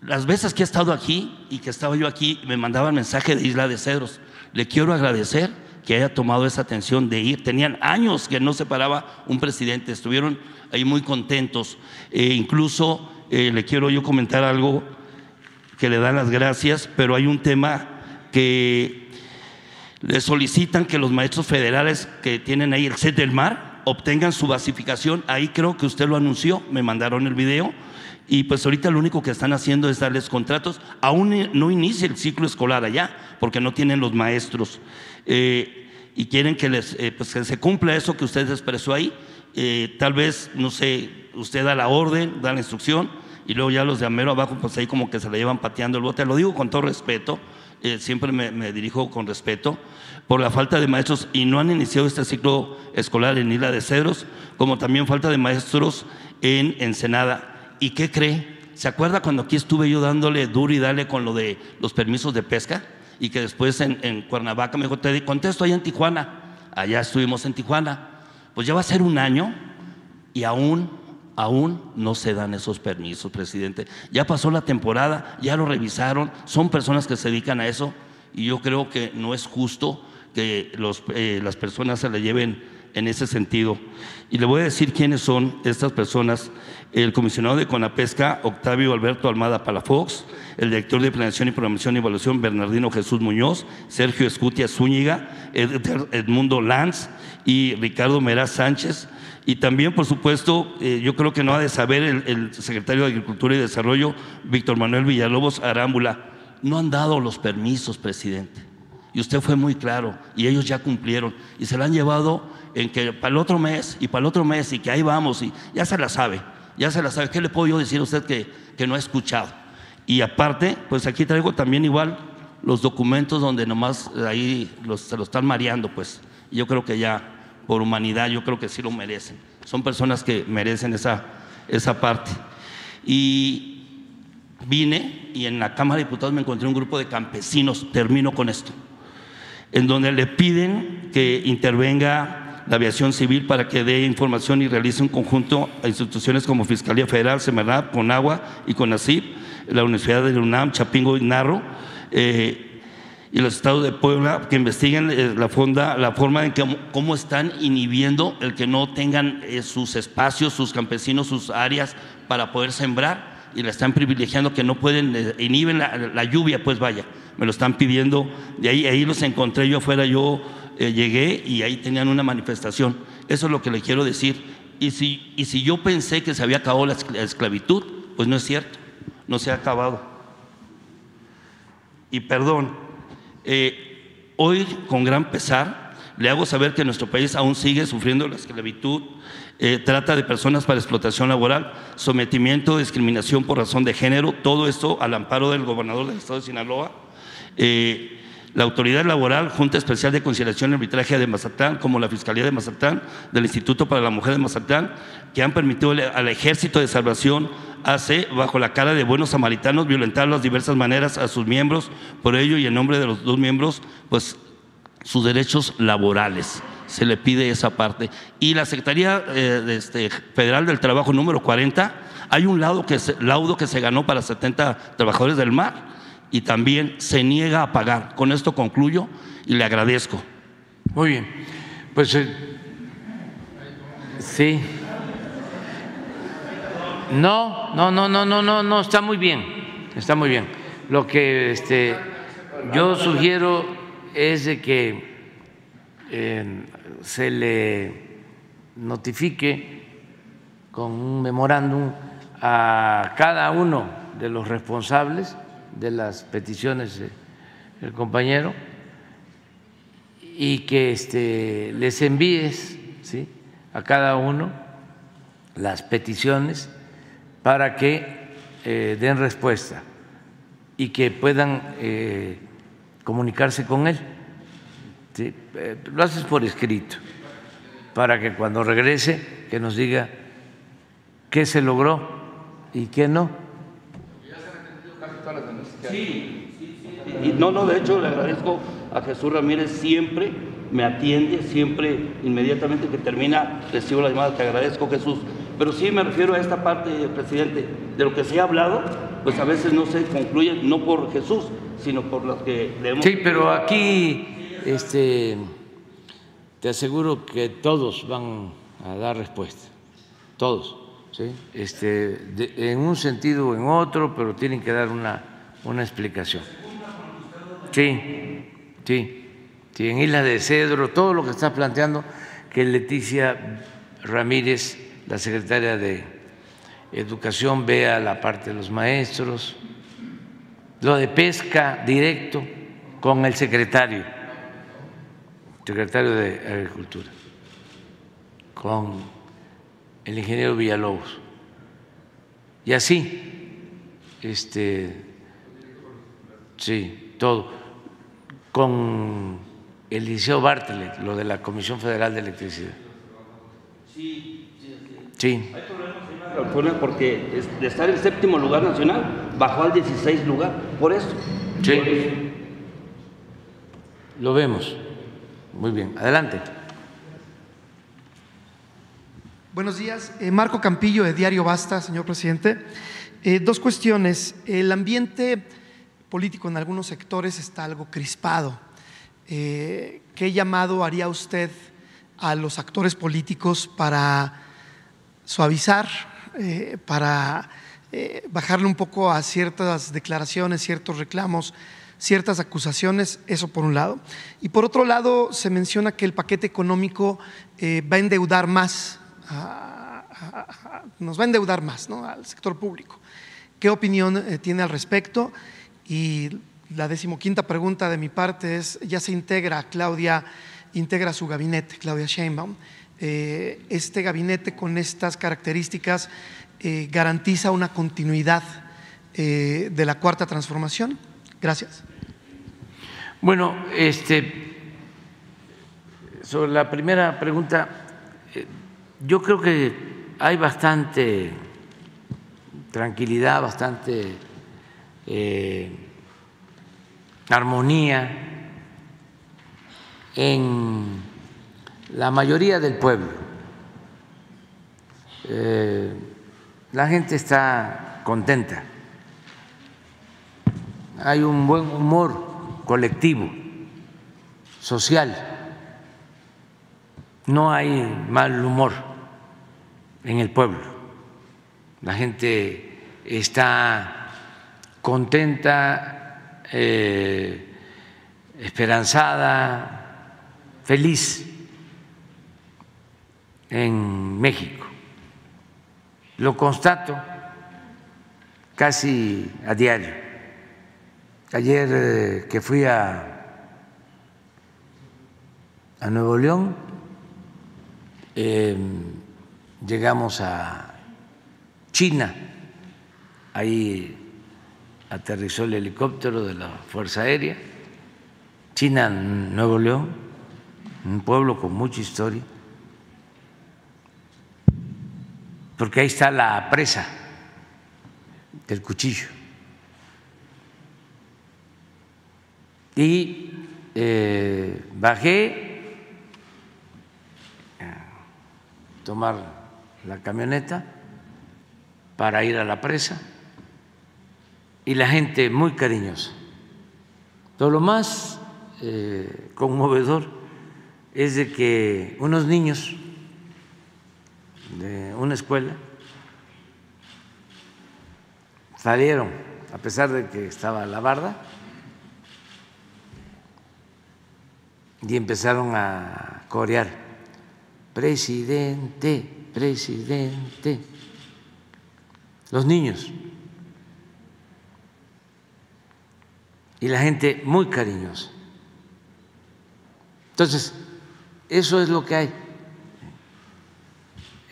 Las veces que he estado aquí y que estaba yo aquí, me mandaban mensaje de Isla de Cedros. Le quiero agradecer que haya tomado esa atención de ir. Tenían años que no se paraba un presidente, estuvieron ahí muy contentos. Eh, incluso eh, le quiero yo comentar algo que le dan las gracias, pero hay un tema que le solicitan que los maestros federales que tienen ahí el set del mar obtengan su basificación. Ahí creo que usted lo anunció, me mandaron el video. Y pues ahorita lo único que están haciendo es darles contratos. Aún no inicia el ciclo escolar allá, porque no tienen los maestros. Eh, y quieren que, les, eh, pues que se cumpla eso que usted expresó ahí. Eh, tal vez, no sé, usted da la orden, da la instrucción, y luego ya los de Amero abajo, pues ahí como que se le llevan pateando el bote. Lo digo con todo respeto, eh, siempre me, dirijo con respeto, por la falta de maestros y no han iniciado este ciclo escolar en Isla de Cedros, como también falta de maestros en Ensenada. ¿Y qué cree? ¿Se acuerda cuando aquí estuve yo dándole duro y dale con lo de los permisos de pesca? Y que después en, en Cuernavaca me dijo, te contesto allá en Tijuana. Allá estuvimos en Tijuana. Pues ya va a ser un año y aún, aún no se dan esos permisos, presidente. Ya pasó la temporada, ya lo revisaron, son personas que se dedican a eso y yo creo que no es justo que eh, las personas se le lleven en ese sentido. Y le voy a decir quiénes son estas personas. El comisionado de Conapesca, Octavio Alberto Almada Palafox, el director de Planeación y Programación y Evaluación, Bernardino Jesús Muñoz, Sergio Escutia Zúñiga, Ed- Edmundo Lanz y Ricardo Meraz Sánchez. Y también, por supuesto, eh, yo creo que no ha de saber el, secretario de Agricultura y Desarrollo, Víctor Manuel Villalobos Arámbula. No han dado los permisos, presidente. Y usted fue muy claro, y ellos ya cumplieron, y se la han llevado en que para el otro mes, y para el otro mes, y que ahí vamos, y ya se la sabe, ya se la sabe. ¿Qué le puedo yo decir a usted que, que no ha escuchado? Y aparte, pues aquí traigo también igual los documentos donde nomás ahí se lo están mareando, pues. Yo creo que ya, por humanidad, yo creo que sí lo merecen. Son personas que merecen esa, esa parte. Y vine y en la Cámara de Diputados me encontré un grupo de campesinos, termino con esto, en donde le piden que intervenga la aviación civil para que dé información y realice un conjunto a instituciones como Fiscalía Federal, Semarnat, Conagua y CONACIP, la Universidad de UNAM, Chapingo y Narro, eh, y los estados de Puebla que investiguen eh, la, fonda, la forma en que cómo están inhibiendo el que no tengan eh, sus espacios, sus campesinos, sus áreas para poder sembrar y la están privilegiando que no pueden, eh, inhiben la, lluvia, pues vaya, me lo están pidiendo. De ahí, ahí los encontré yo afuera, yo llegué y ahí tenían una manifestación. Eso es lo que le quiero decir. Y si, y si yo pensé que se había acabado la esclavitud, pues no es cierto, no se ha acabado. Y perdón, eh, hoy con gran pesar le hago saber que nuestro país aún sigue sufriendo la esclavitud, eh, trata de personas para explotación laboral, sometimiento, discriminación por razón de género, todo esto al amparo del gobernador del estado de Sinaloa. Eh, la Autoridad Laboral, Junta Especial de Conciliación y Arbitraje de Mazatlán, como la Fiscalía de Mazatlán, del Instituto para la Mujer de Mazatlán, que han permitido al Ejército de Salvación AC, bajo la cara de buenos samaritanos, violentar las diversas maneras a sus miembros, por ello y en nombre de los dos miembros, pues sus derechos laborales. Se le pide esa parte. Y la Secretaría eh, este, Federal del Trabajo número 40, hay un laudo que, se, laudo que se ganó para 70 trabajadores del mar y también se niega a pagar. Con esto concluyo y le agradezco. Muy bien. Pues eh, sí. No, no, no, no, no, no, no, está muy bien. Está muy bien. Lo que este, yo sugiero es de que eh, se le notifique con un memorándum a cada uno de los responsables de las peticiones del compañero y que este, les envíes ¿sí? a cada uno las peticiones para que eh, den respuesta y que puedan eh, comunicarse con él. Eh, lo haces por escrito, para que cuando regrese, que nos diga qué se logró y qué no. Y no, no, de hecho le agradezco a Jesús Ramírez, siempre me atiende, siempre inmediatamente que termina recibo la llamada, te agradezco Jesús. Pero sí me refiero a esta parte, presidente, de lo que se ha hablado, pues a veces no se concluye, no por Jesús, sino por los que le hemos... Sí, pero aquí este, te aseguro que todos van a dar respuesta, todos, ¿sí? este, de- en un sentido o en otro, pero tienen que dar una, una explicación. Sí, sí, sí, en Isla de Cedro, todo lo que está planteando, que Leticia Ramírez, la secretaria de Educación, vea la parte de los maestros, lo de pesca directo con el secretario, secretario de Agricultura, con el ingeniero Villalobos. Y así, este, sí, todo, con el Liceo Bartlett, lo de la Comisión Federal de Electricidad. Sí, Fue Porque es- de estar en séptimo lugar nacional, bajó al 16 lugar, por eso. sí, lo vemos. Muy bien, adelante. Buenos días. Eh, Marco Campillo, de Diario Basta, señor presidente. Eh, dos cuestiones. El ambiente político en algunos sectores está algo crispado. Eh, ¿Qué llamado haría usted a los actores políticos para suavizar, eh, para eh, bajarle un poco a ciertas declaraciones, ciertos reclamos, ciertas acusaciones, eso por un lado. Y por otro lado, se menciona que el paquete económico va a endeudar más, a- nos va a endeudar más ¿no? al sector público. ¿Qué opinión tiene al respecto? Y la decimoquinta pregunta de mi parte es, ya se integra Claudia, integra su gabinete, Claudia Sheinbaum. Eh, este gabinete con estas características eh, garantiza una continuidad eh, de la cuarta transformación. Gracias. Bueno, este, sobre la primera pregunta, yo creo que hay bastante tranquilidad, bastante eh, armonía en la mayoría del pueblo. Eh, la gente está contenta hay un buen humor colectivo, social. No hay mal humor en el pueblo. La gente está contenta, eh, esperanzada, feliz en México. Lo constato casi a diario. Ayer eh, que fui a, a Nuevo León, eh, llegamos a China, ahí aterrizó el helicóptero de la Fuerza Aérea, China, Nuevo León, un pueblo con mucha historia, porque ahí está la presa del cuchillo. Y eh, bajé a tomar la camioneta para ir a la presa y la gente muy cariñosa. Todo lo más eh, conmovedor es de que unos niños de una escuela salieron, a pesar de que estaba la barda, y empezaron a corear, presidente, presidente, los niños. Y la gente muy cariñosa. Entonces, eso es lo que hay.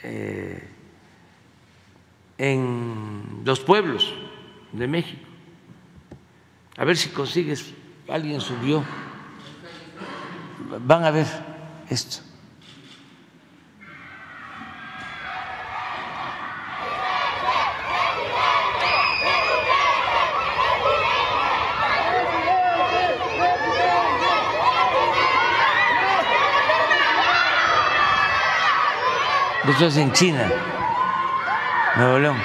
Eh, en los pueblos de México. A ver si consigues, alguien subió. Van a ver esto. Esto es en China, Nuevo León.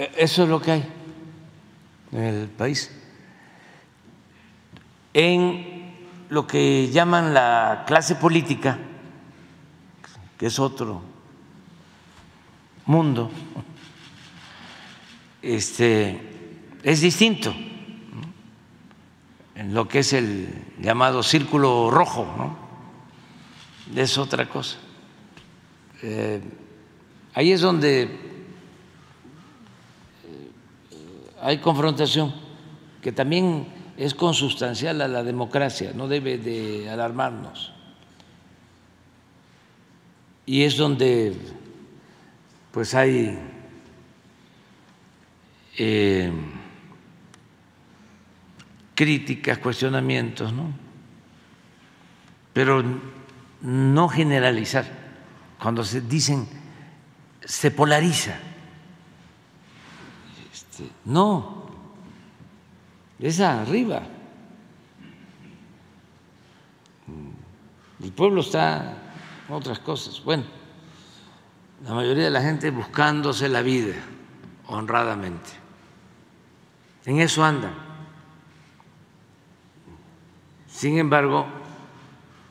E- Eso es lo que hay en el país. En lo que llaman la clase política, que es otro mundo, este, es distinto en lo que es el llamado círculo rojo, ¿no? es otra cosa. Eh, ahí es donde hay confrontación, que también es consustancial a la democracia, no debe de alarmarnos. Y es donde pues hay eh, críticas, cuestionamientos, ¿no? Pero no generalizar. Cuando se dicen se polariza. No, es arriba. El pueblo está en otras cosas. Bueno, la mayoría de la gente buscándose la vida honradamente. En eso andan. Sin embargo,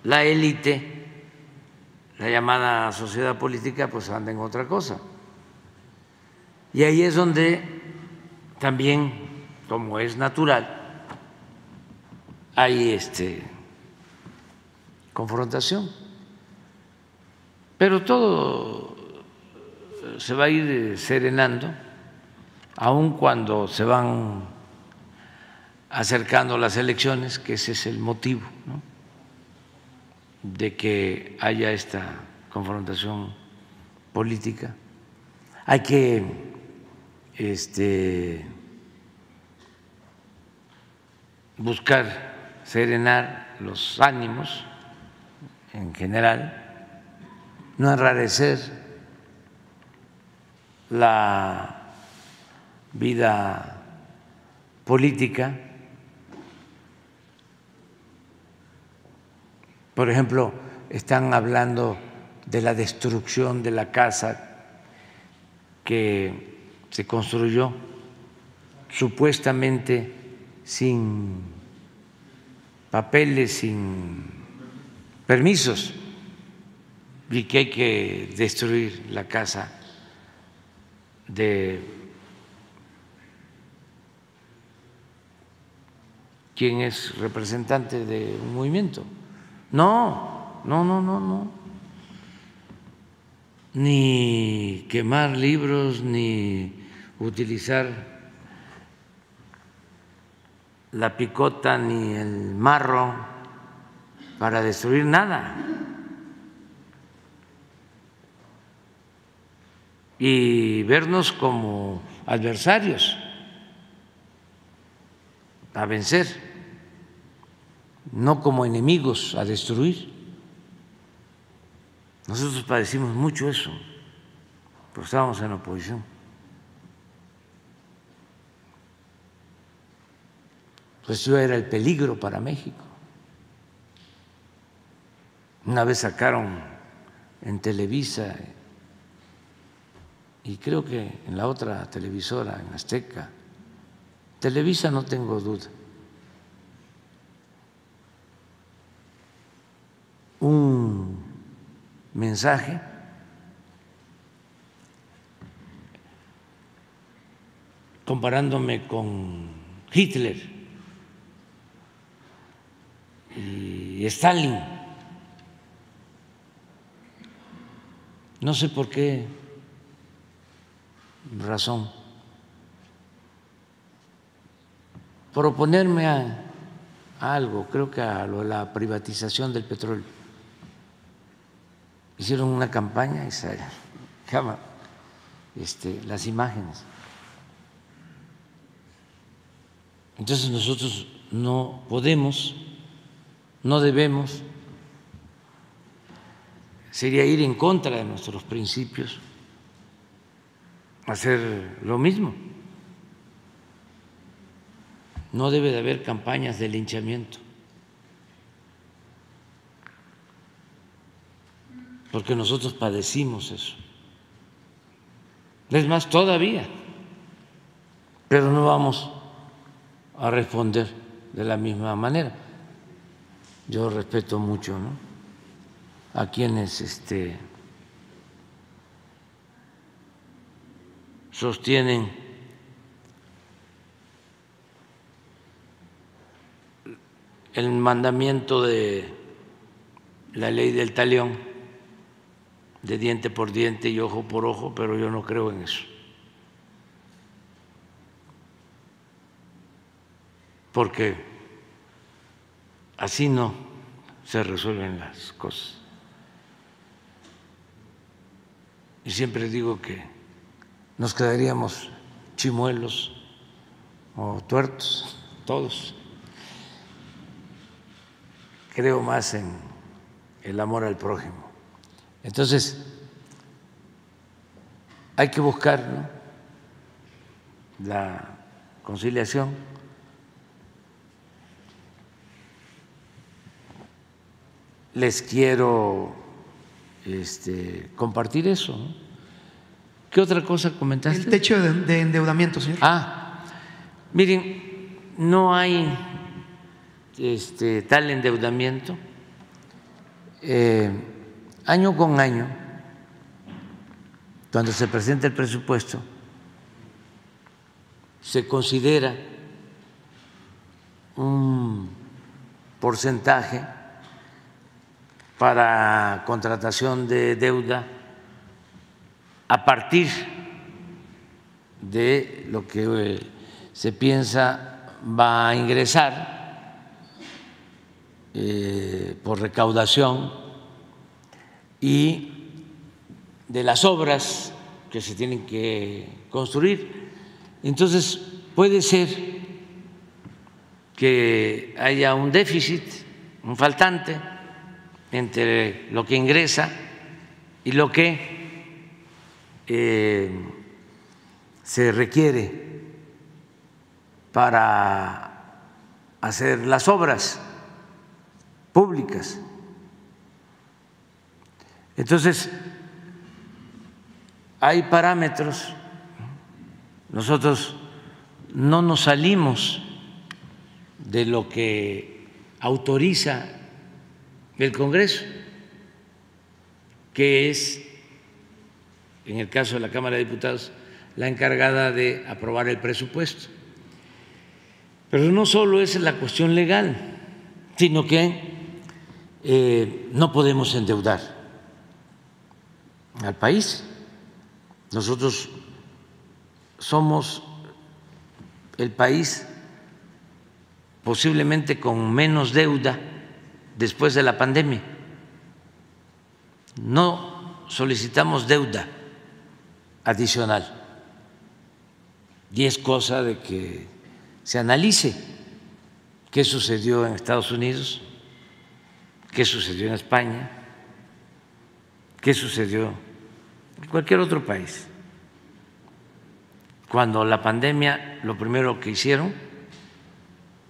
la élite, la llamada sociedad política, pues anda en otra cosa. Y ahí es donde también, como es natural, hay este confrontación. Pero todo se va a ir serenando, aun cuando se van acercando las elecciones, que ese es el motivo de que haya esta confrontación política. Hay que este, buscar serenar los ánimos en general no enrarecer la vida política. Por ejemplo, están hablando de la destrucción de la casa que se construyó supuestamente sin papeles, sin permisos, y que hay que destruir la casa de quien es representante de un movimiento. No, no, no, no, no. Ni quemar libros, ni utilizar la picota ni el marro para destruir nada. Y vernos como adversarios a vencer, no como enemigos a destruir. Nosotros padecimos mucho eso, porque estábamos en oposición. Pues yo era el peligro para México. Una vez sacaron en Televisa y creo que en la otra televisora, en Azteca, Televisa no tengo duda, un mensaje comparándome con Hitler Stalin. No sé por qué razón. Por oponerme a, algo, creo que a lo de la privatización del petróleo. Hicieron una campaña y se este, las imágenes. Entonces nosotros no podemos no debemos, sería ir en contra de nuestros principios, hacer lo mismo. No debe de haber campañas de linchamiento, porque nosotros padecimos eso. Es más, todavía, pero no vamos a responder de la misma manera. Yo respeto mucho a quienes este, sostienen el mandamiento de la ley del talión, de diente por diente y ojo por ojo, pero yo no creo en eso. Porque Así no se resuelven las cosas. Y siempre digo que nos quedaríamos chimuelos o tuertos, todos. Creo más en el amor al prójimo. Entonces, hay que buscar la conciliación les quiero este, compartir eso. ¿Qué otra cosa comentaste? El techo de, endeudamiento, señor. Ah, miren, no hay este, tal endeudamiento. Eh, año con año, cuando se presenta el presupuesto, se considera un porcentaje para contratación de deuda a partir de lo que eh, se piensa va a ingresar eh, por recaudación y de las obras que se tienen que construir. Entonces, puede ser que haya un déficit, un faltante, entre lo que ingresa y lo que eh, se requiere para hacer las obras públicas. Entonces, hay parámetros, nosotros no nos salimos de lo que autoriza el Congreso, que es, en el caso de la Cámara de Diputados, la encargada de aprobar el presupuesto. Pero no solo es la cuestión legal, sino que eh, no podemos endeudar al país. Nosotros somos el país posiblemente con menos deuda después de la pandemia. No solicitamos deuda adicional y es cosa de que se analice qué sucedió en Estados Unidos, qué sucedió en España, qué sucedió en cualquier otro país. Cuando la pandemia, lo primero que hicieron,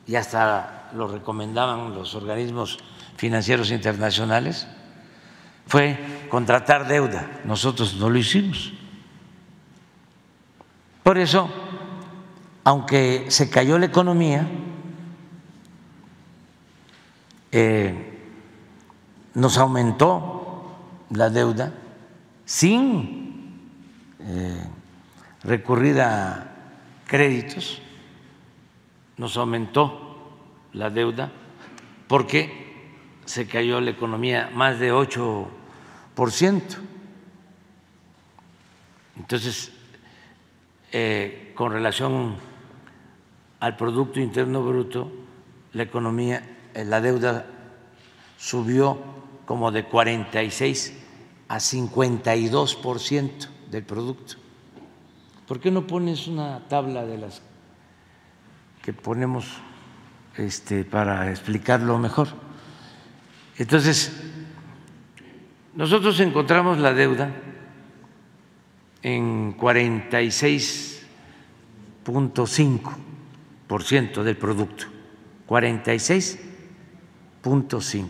y hasta lo recomendaban los organismos financieros internacionales, fue contratar deuda. Nosotros no lo hicimos. Por eso, aunque se cayó la economía, eh, nos aumentó la deuda sin eh, recurrir a créditos, nos aumentó la deuda porque se cayó la economía más de 8%. Entonces, eh, con relación al Producto Interno Bruto, la economía, eh, la deuda subió como de 46 a 52 por ciento del producto. ¿Por qué no pones una tabla de las que ponemos este, para explicarlo mejor? Entonces, nosotros encontramos la deuda en 46.5 por ciento del producto, 46.5.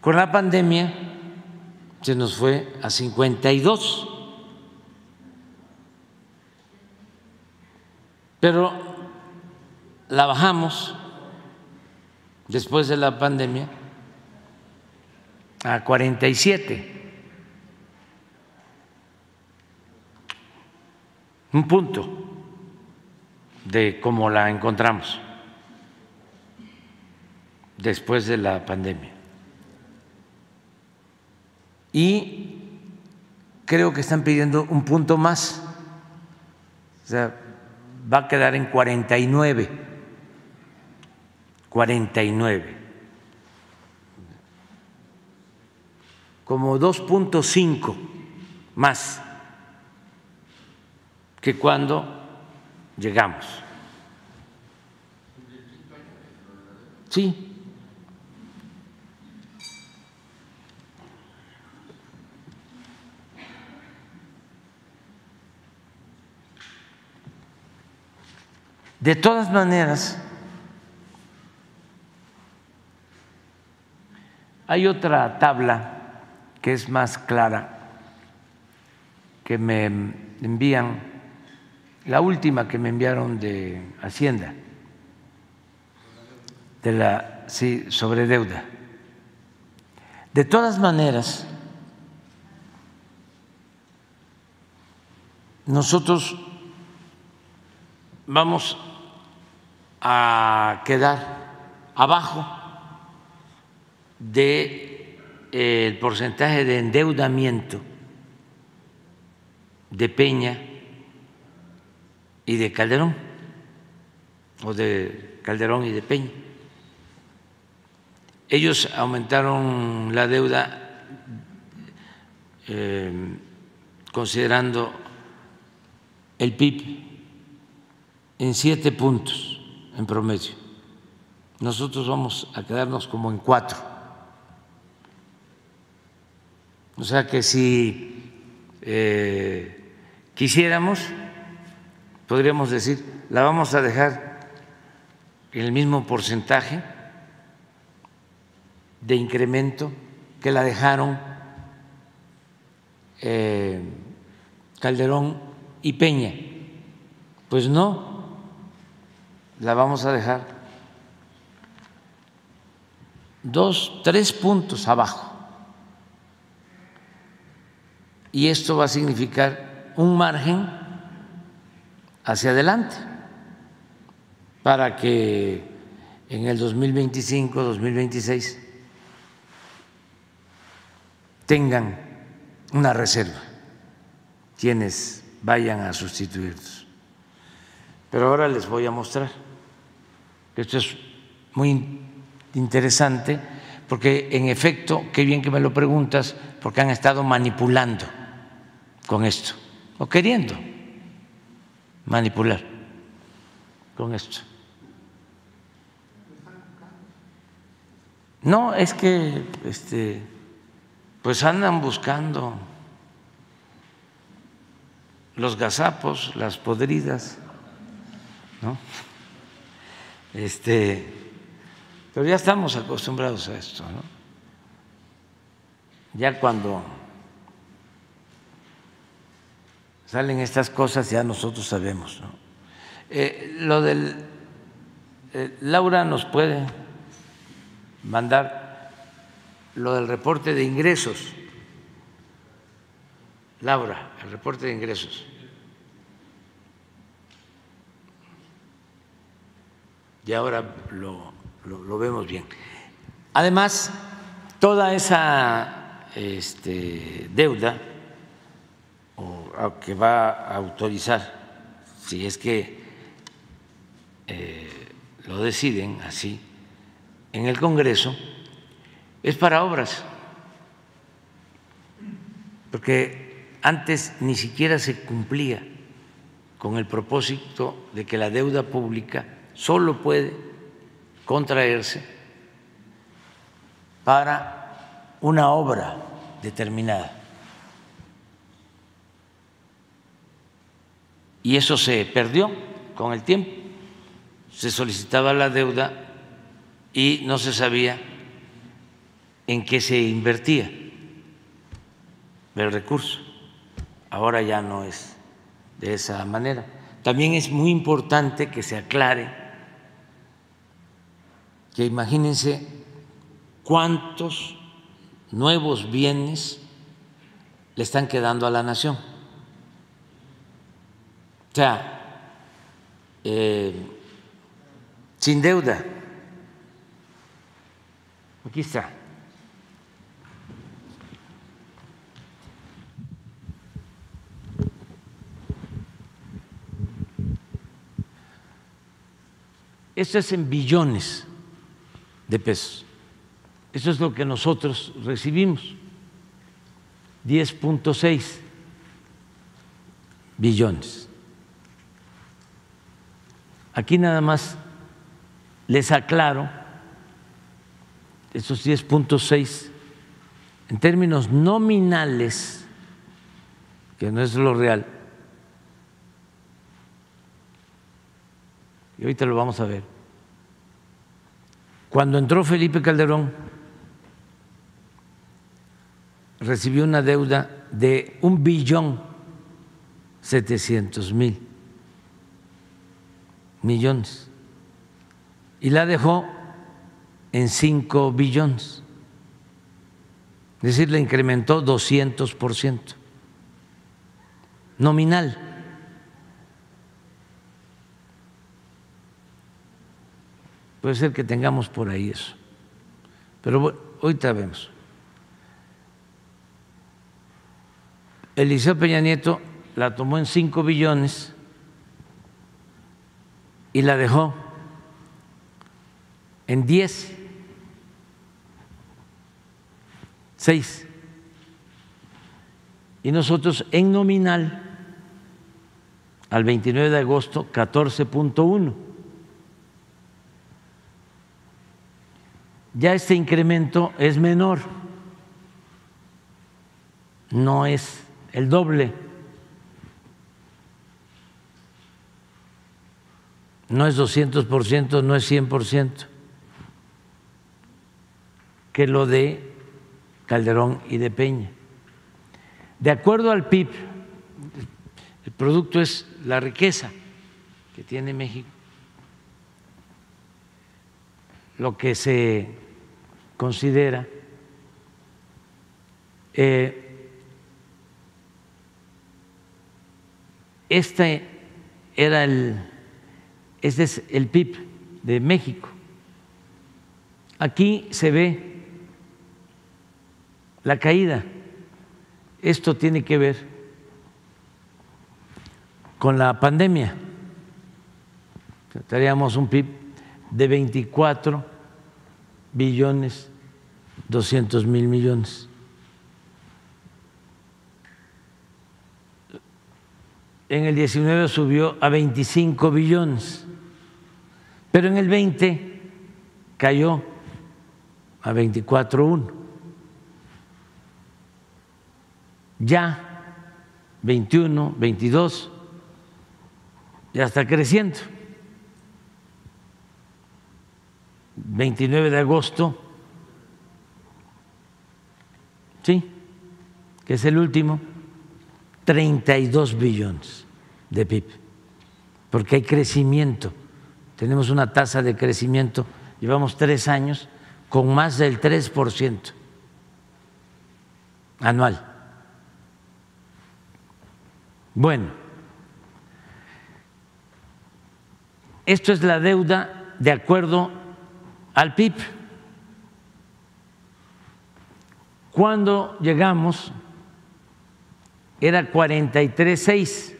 Con la pandemia se nos fue a 52. Pero la bajamos después de la pandemia a 47. Un punto de cómo la encontramos después de la pandemia. Y creo que están pidiendo un punto más. O sea, va a quedar en 49. 49. Como 2.5 más que cuando llegamos. Sí. De todas maneras, hay otra tabla que es más clara que me envían, la última que me enviaron de Hacienda, de la sí, sobre deuda. De todas maneras, nosotros vamos a quedar abajo del de, porcentaje de endeudamiento de Peña y de Calderón, o de Calderón y de Peña. Ellos aumentaron la deuda eh, considerando el PIB en siete puntos en promedio. Nosotros vamos a quedarnos como en cuatro. O sea que si eh, quisiéramos, podríamos decir, la vamos a dejar en el mismo porcentaje de incremento que la dejaron eh, Calderón y Peña. Pues no, la vamos a dejar dos, tres puntos abajo. Y esto va a significar un margen hacia adelante para que en el 2025, 2026 tengan una reserva quienes vayan a sustituirlos. Pero ahora les voy a mostrar. Esto es muy interesante porque en efecto, qué bien que me lo preguntas, porque han estado manipulando con esto, o queriendo manipular con esto. No, es que este, pues andan buscando los gazapos, las podridas, ¿no? Este, pero ya estamos acostumbrados a esto, ¿no? Ya cuando salen estas cosas ya nosotros sabemos. Eh, lo del eh, Laura nos puede mandar lo del reporte de ingresos. Laura, el reporte de ingresos. Y ahora lo, lo, vemos bien. Además, toda esa este, deuda que va a autorizar, si es que eh, lo deciden así, en el Congreso, es para obras, porque antes ni siquiera se cumplía con el propósito de que la deuda pública solo puede contraerse para una obra determinada. Y eso se perdió con el tiempo. Se solicitaba la deuda y no se sabía en qué se invertía el recurso. Ahora ya no es de esa manera. También es muy importante que se aclare que imagínense cuántos nuevos bienes le están quedando a la nación. O sea, eh, sin deuda. Aquí está. Esto es en billones de pesos. Eso es lo que nosotros recibimos, 10.6 billones. Aquí nada más les aclaro esos 10.6 en términos nominales, que no es lo real. Y ahorita lo vamos a ver cuando entró Felipe Calderón, recibió una deuda de un billón setecientos mil millones y la dejó en cinco billones. Es decir, le incrementó 200 por ciento nominal. Puede ser que tengamos por ahí eso. Pero ahorita vemos. Eliseo Peña Nieto la tomó en 5 billones y la dejó en 10, 6. Y nosotros en nominal, al 29 de agosto, 14.1. ya este incremento es menor. no es el doble. No es 200%, no es 100%, que lo de Calderón y de Peña. De acuerdo al PIB, el producto es la riqueza que tiene México. Lo que se considera eh, este era el este es el PIB de México. Aquí se ve la caída. Esto tiene que ver con la pandemia. Tendríamos un PIB de 24 billones 200 mil millones. En el 19 subió a 25 billones, pero en el 20 cayó a 24.1. Ya 21, 22 ya está creciendo. 29 de agosto, sí, que es el último, 32 billones de PIB, porque hay crecimiento, tenemos una tasa de crecimiento, llevamos tres años con más del 3% anual. Bueno. Esto es la deuda de acuerdo al PIB. Cuando llegamos era 43.6.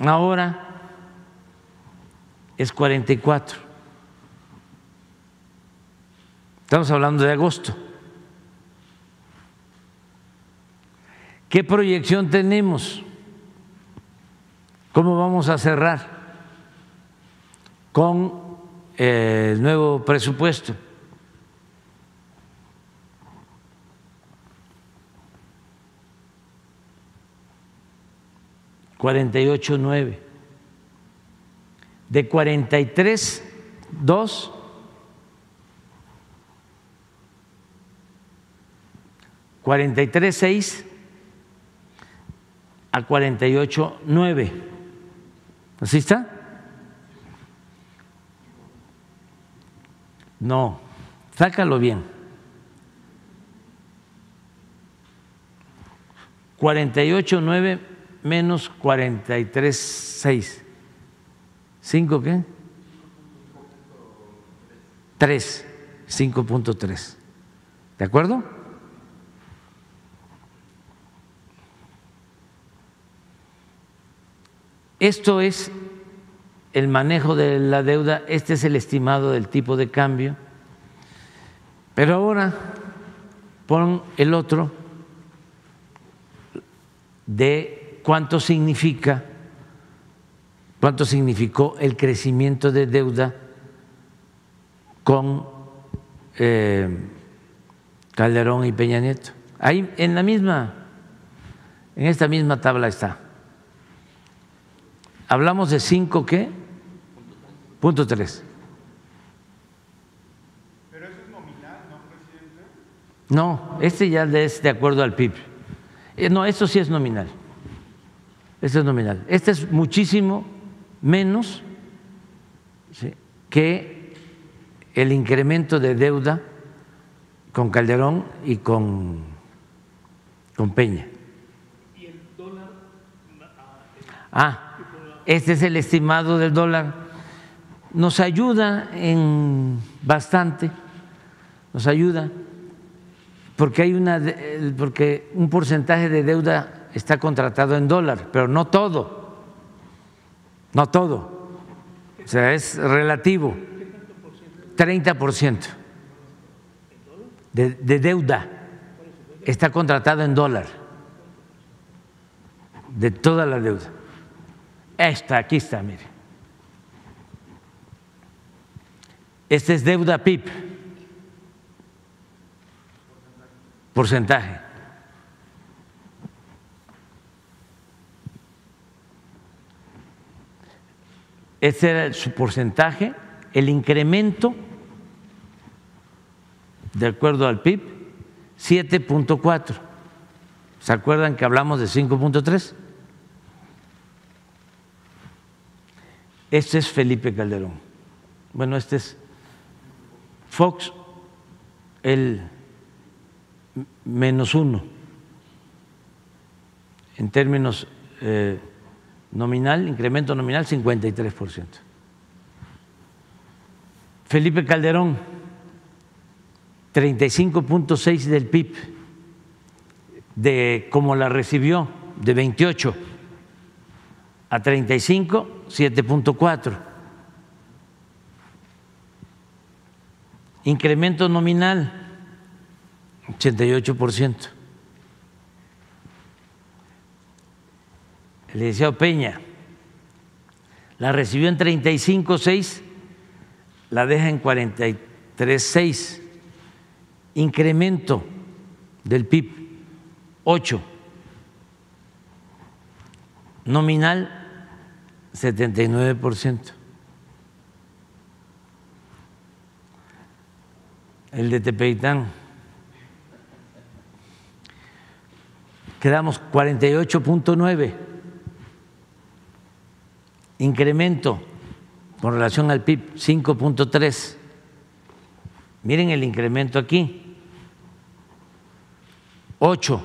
Ahora es 44. Estamos hablando de agosto. ¿Qué proyección tenemos? ¿Cómo vamos a cerrar con eh, el nuevo presupuesto? Cuarenta y ocho nueve. De cuarenta y tres, dos. Cuarenta y tres, seis a 48.9. ¿Así está? No, sácalo bien. 48.9 menos 43.6. ¿Cinco qué? 3, 5.3. ¿De acuerdo? Esto es el manejo de la deuda, este es el estimado del tipo de cambio, pero ahora pon el otro de cuánto significa, cuánto significó el crecimiento de deuda con eh, Calderón y Peña Nieto. Ahí en la misma, en esta misma tabla está. Hablamos de cinco qué? Punto tres. Pero eso es nominal, ¿no, presidente? No, este ya es de acuerdo al PIB. Eh, no, esto sí es nominal. Este es nominal. Este es muchísimo menos que el incremento de deuda con Calderón y con, con Peña. ¿Y el dólar? Ah, este es el estimado del dólar, nos ayuda en bastante, nos ayuda porque hay una porque un porcentaje de deuda está contratado en dólar, pero no todo, no todo, o sea es relativo, 30 por ciento de, de deuda está contratado en dólar, de toda la deuda. Esta, aquí está, mire. Este es deuda PIB. Porcentaje. Este era su porcentaje, el incremento, de acuerdo al PIB, 7.4. ¿Se acuerdan que hablamos de 5.3? Este es Felipe Calderón. Bueno, este es Fox, el menos uno en términos eh, nominal, incremento nominal 53%. Felipe Calderón, 35.6 del PIB, de como la recibió, de 28 a 35, 7.4. Incremento nominal, 88%. El licenciado Peña la recibió en 35.6, la deja en 43.6. Incremento del PIB, 8. Nominal, 79%. El de Tepeitán, quedamos 48.9 incremento con relación al PIB 5.3. Miren el incremento aquí. 8.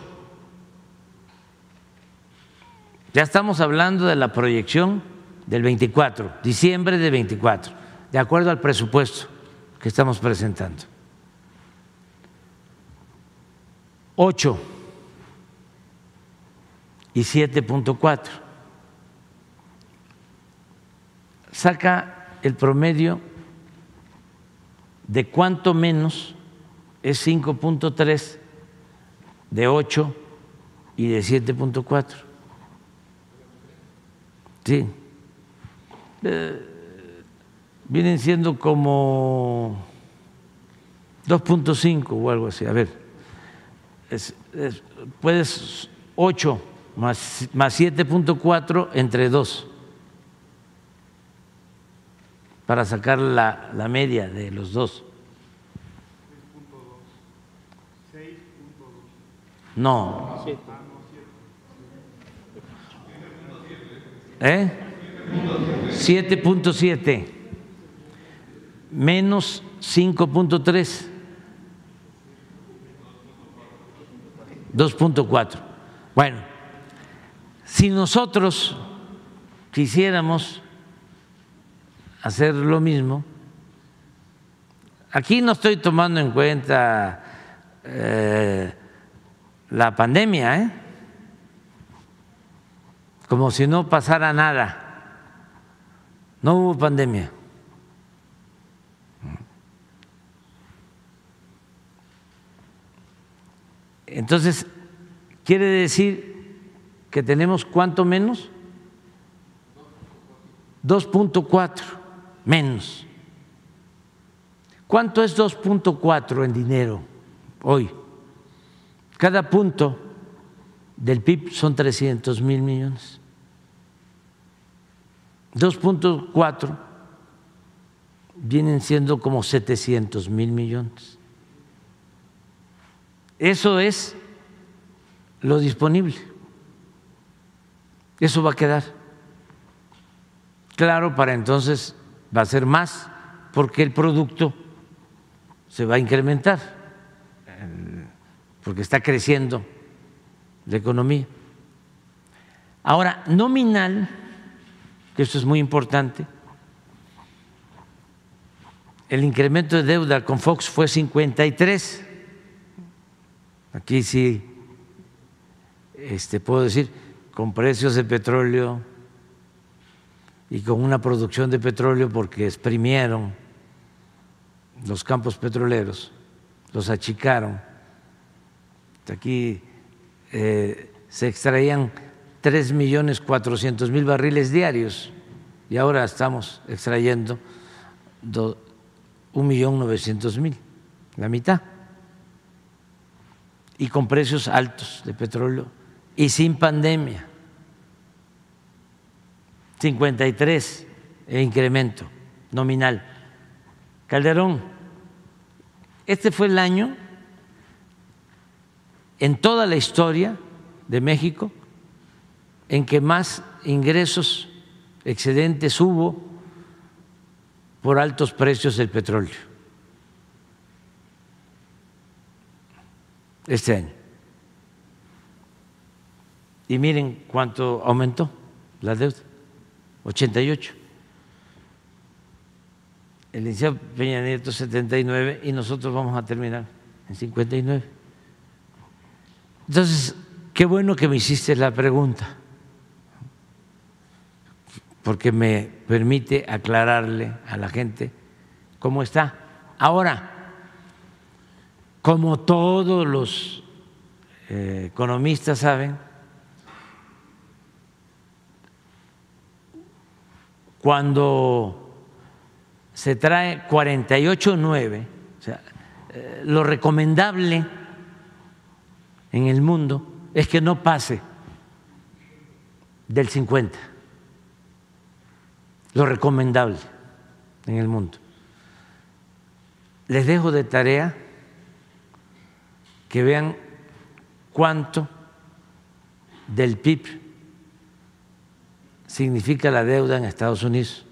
Ya estamos hablando de la proyección del 24, diciembre del 24, de acuerdo al presupuesto que estamos presentando. 8 y 7.4. Saca el promedio de cuánto menos es 5.3 de 8 y de 7.4. Sí. Eh, vienen siendo como 2.5 o algo así. A ver, es, es, puedes 8 más, más 7.4 entre 2 para sacar la, la media de los dos. No. ¿Eh? 7.7 menos 5.3 2.4 bueno si nosotros quisiéramos hacer lo mismo aquí no estoy tomando en cuenta eh, la pandemia ¿eh? como si no pasara nada. No hubo pandemia. Entonces, quiere decir que tenemos cuánto menos? 2.4 menos. ¿Cuánto es 2.4 en dinero hoy? Cada punto del PIB son 300 mil millones. 2.4 vienen siendo como 700 mil millones. Eso es lo disponible. Eso va a quedar. Claro, para entonces va a ser más porque el producto se va a incrementar, porque está creciendo la economía. Ahora, nominal, que esto es muy importante, el incremento de deuda con Fox fue 53. Aquí sí este, puedo decir, con precios de petróleo y con una producción de petróleo porque exprimieron los campos petroleros, los achicaron. Aquí eh, se extraían tres millones cuatrocientos mil barriles diarios y ahora estamos extrayendo un millón novecientos mil, la mitad, y con precios altos de petróleo y sin pandemia. 53 el incremento nominal. Calderón, este fue el año en toda la historia de México en que más ingresos excedentes hubo por altos precios del petróleo. Este año. Y miren cuánto aumentó la deuda, 88. El licenciado Peña Nieto 79 y nosotros vamos a terminar en 59. Entonces, qué bueno que me hiciste la pregunta, porque me permite aclararle a la gente cómo está. Ahora, como todos los eh, economistas saben, cuando se trae 48.9, o sea, eh, lo recomendable en el mundo es que no pase del 50, lo recomendable en el mundo. Les dejo de tarea que vean cuánto del PIB significa la deuda en Estados Unidos.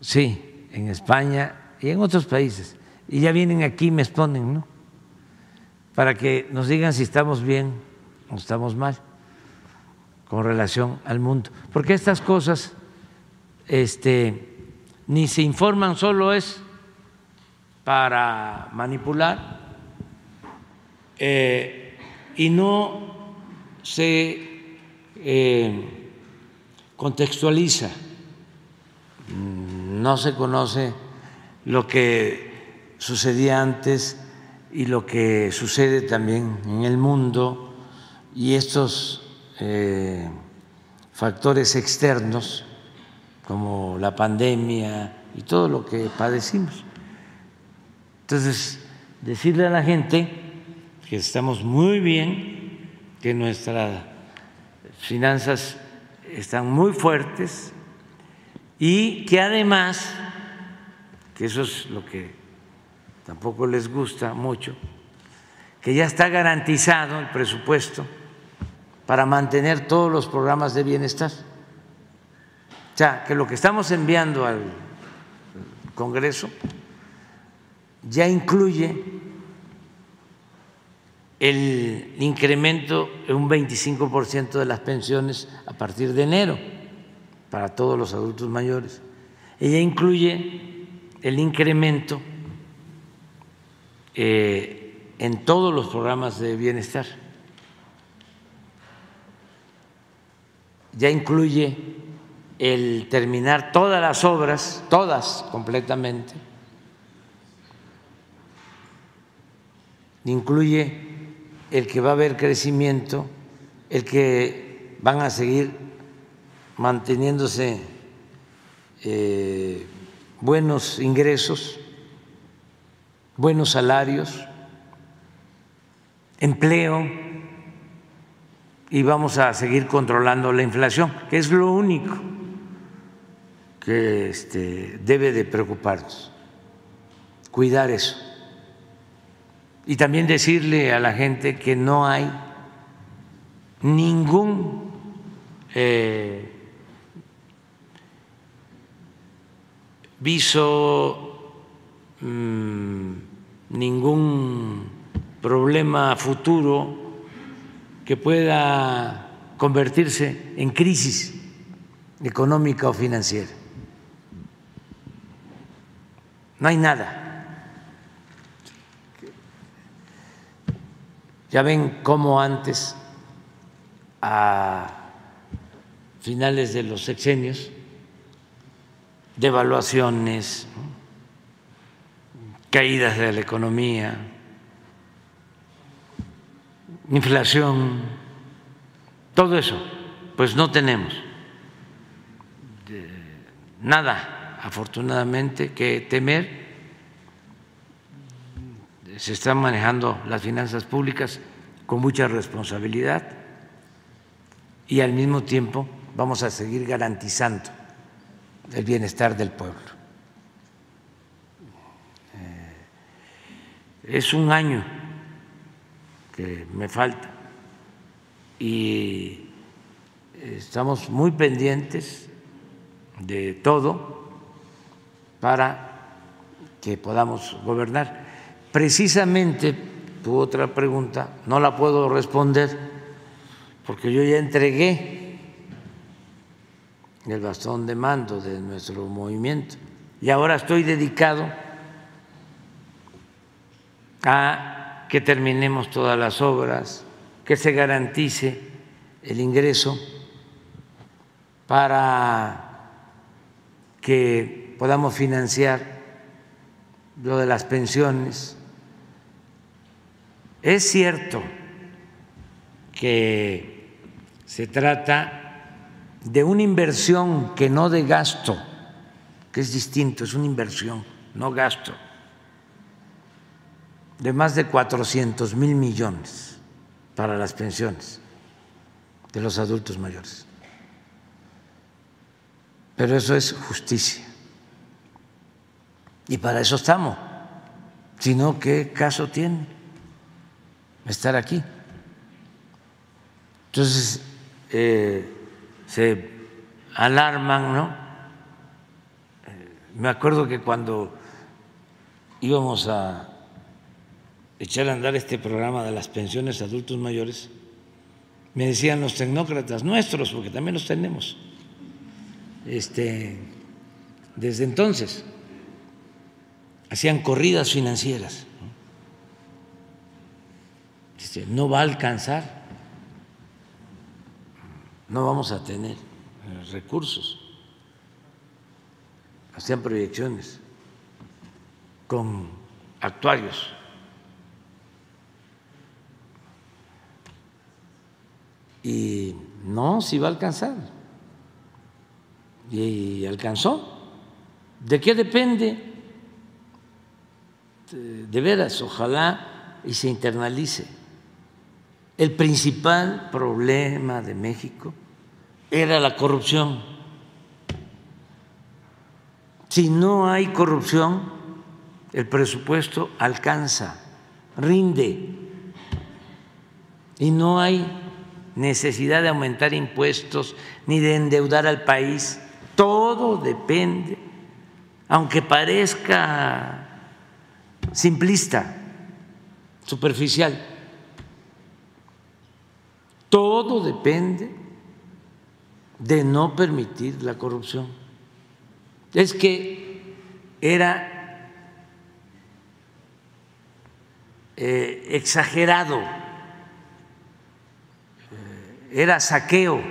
Sí, en España y en otros países. Y ya vienen aquí y me exponen, ¿no? Para que nos digan si estamos bien o estamos mal con relación al mundo. Porque estas cosas este, ni se informan, solo es para manipular eh, y no se eh, contextualiza, no se conoce lo que sucedía antes y lo que sucede también en el mundo y estos eh, factores externos como la pandemia y todo lo que padecimos. Entonces, decirle a la gente que estamos muy bien, que nuestra finanzas están muy fuertes y que además, que eso es lo que tampoco les gusta mucho, que ya está garantizado el presupuesto para mantener todos los programas de bienestar. O sea, que lo que estamos enviando al Congreso ya incluye el incremento en un 25% de las pensiones a partir de enero para todos los adultos mayores. Ella incluye el incremento eh, en todos los programas de bienestar. Ya incluye el terminar todas las obras, todas completamente. Incluye el que va a haber crecimiento, el que van a seguir manteniéndose eh, buenos ingresos, buenos salarios, empleo y vamos a seguir controlando la inflación, que es lo único que este, debe de preocuparnos, cuidar eso y también decirle a la gente que no hay ningún eh, viso, mm, ningún problema futuro que pueda convertirse en crisis económica o financiera. No hay nada. Ya ven cómo antes, a finales de los sexenios, devaluaciones, caídas de la economía, inflación, todo eso, pues no tenemos nada afortunadamente que temer. Se están manejando las finanzas públicas con mucha responsabilidad y al mismo tiempo vamos a seguir garantizando el bienestar del pueblo. Eh, es un año que me falta y estamos muy pendientes de todo para que podamos gobernar. Precisamente, tu otra pregunta, no la puedo responder porque yo ya entregué el bastón de mando de nuestro movimiento y ahora estoy dedicado a que terminemos todas las obras, que se garantice el ingreso para que podamos financiar lo de las pensiones. Es cierto que se trata de una inversión que no de gasto, que es distinto, es una inversión, no gasto, de más de 400 mil millones para las pensiones de los adultos mayores. Pero eso es justicia. Y para eso estamos. Si no, ¿qué caso tiene estar aquí? Entonces, eh, se alarman, ¿no? Eh, me acuerdo que cuando íbamos a echar a andar este programa de las pensiones a adultos mayores, me decían los tecnócratas nuestros, porque también los tenemos, este, desde entonces hacían corridas financieras. Dice, no va a alcanzar, no vamos a tener recursos. Hacían proyecciones con actuarios. Y no, si va a alcanzar. Y alcanzó. ¿De qué depende? De veras, ojalá y se internalice. El principal problema de México era la corrupción. Si no hay corrupción, el presupuesto alcanza, rinde, y no hay necesidad de aumentar impuestos ni de endeudar al país. Todo depende, aunque parezca simplista, superficial, todo depende de no permitir la corrupción. Es que era eh, exagerado era saqueo,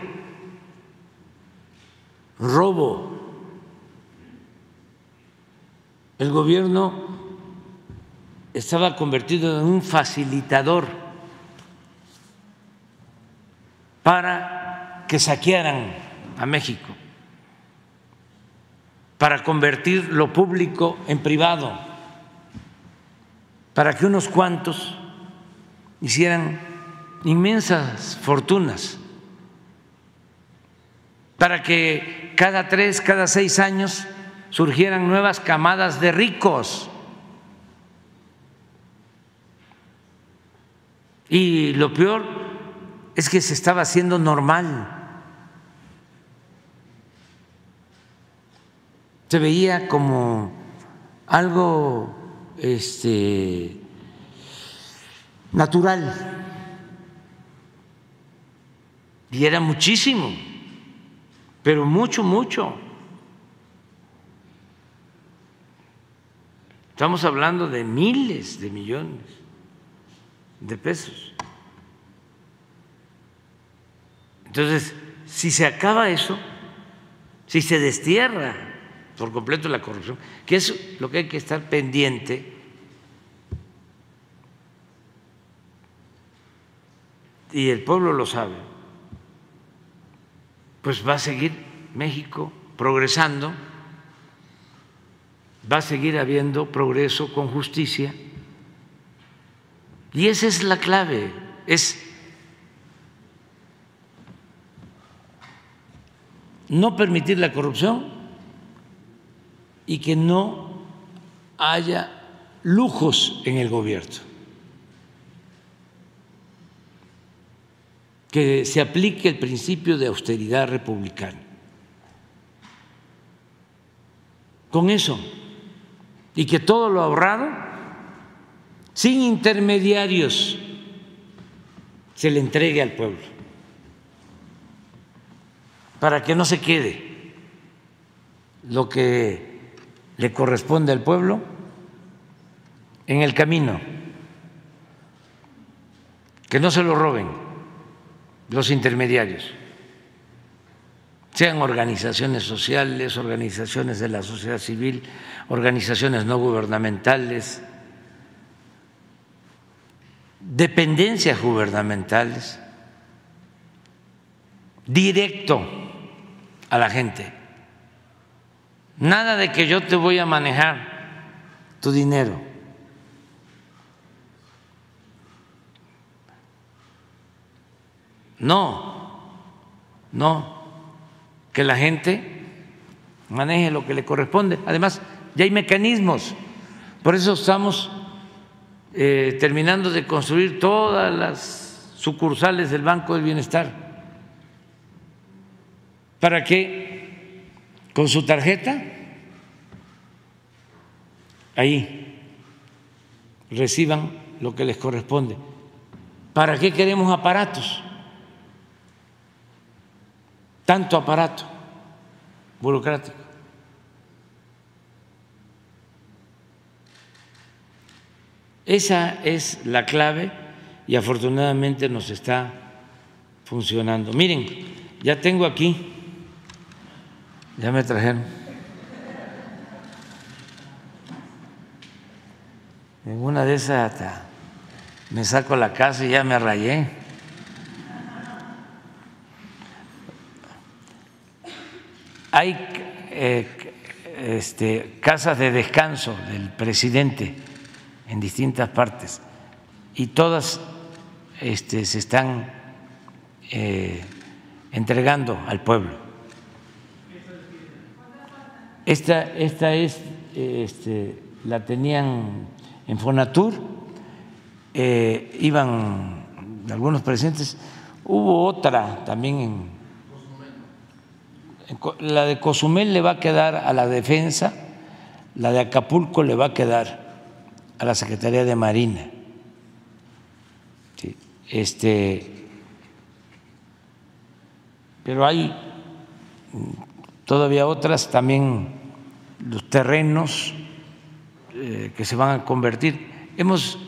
robo. El gobierno estaba convertido en un facilitador para que saquearan a México, para convertir lo público en privado, para que unos cuantos hicieran inmensas fortunas para que cada tres, cada seis años surgieran nuevas camadas de ricos. Y lo peor es que se estaba haciendo normal. Se veía como algo este, natural y era muchísimo, pero mucho, mucho. Estamos hablando de miles de millones de pesos. Entonces, si se acaba eso, si se destierra por completo la corrupción, que es lo que hay que estar pendiente, y el pueblo lo sabe, pues va a seguir México progresando va a seguir habiendo progreso con justicia. Y esa es la clave, es no permitir la corrupción y que no haya lujos en el gobierno. que se aplique el principio de austeridad republicana. Con eso, y que todo lo ahorrado, sin intermediarios, se le entregue al pueblo, para que no se quede lo que le corresponde al pueblo en el camino, que no se lo roben los intermediarios, sean organizaciones sociales, organizaciones de la sociedad civil, organizaciones no gubernamentales, dependencias gubernamentales, directo a la gente. Nada de que yo te voy a manejar tu dinero. No, no, que la gente maneje lo que le corresponde. Además, ya hay mecanismos. Por eso estamos eh, terminando de construir todas las sucursales del Banco del Bienestar para que con su tarjeta ahí reciban lo que les corresponde. ¿Para qué queremos aparatos? tanto aparato burocrático. Esa es la clave y afortunadamente nos está funcionando. Miren, ya tengo aquí, ya me trajeron. En una de esas me saco la casa y ya me rayé. Hay eh, este, casas de descanso del presidente en distintas partes y todas este, se están eh, entregando al pueblo. Esta, esta es, este, la tenían en Fonatur, eh, iban algunos presentes, hubo otra también en la de Cozumel le va a quedar a la defensa, la de Acapulco le va a quedar a la Secretaría de Marina. este, pero hay todavía otras también los terrenos eh, que se van a convertir. Hemos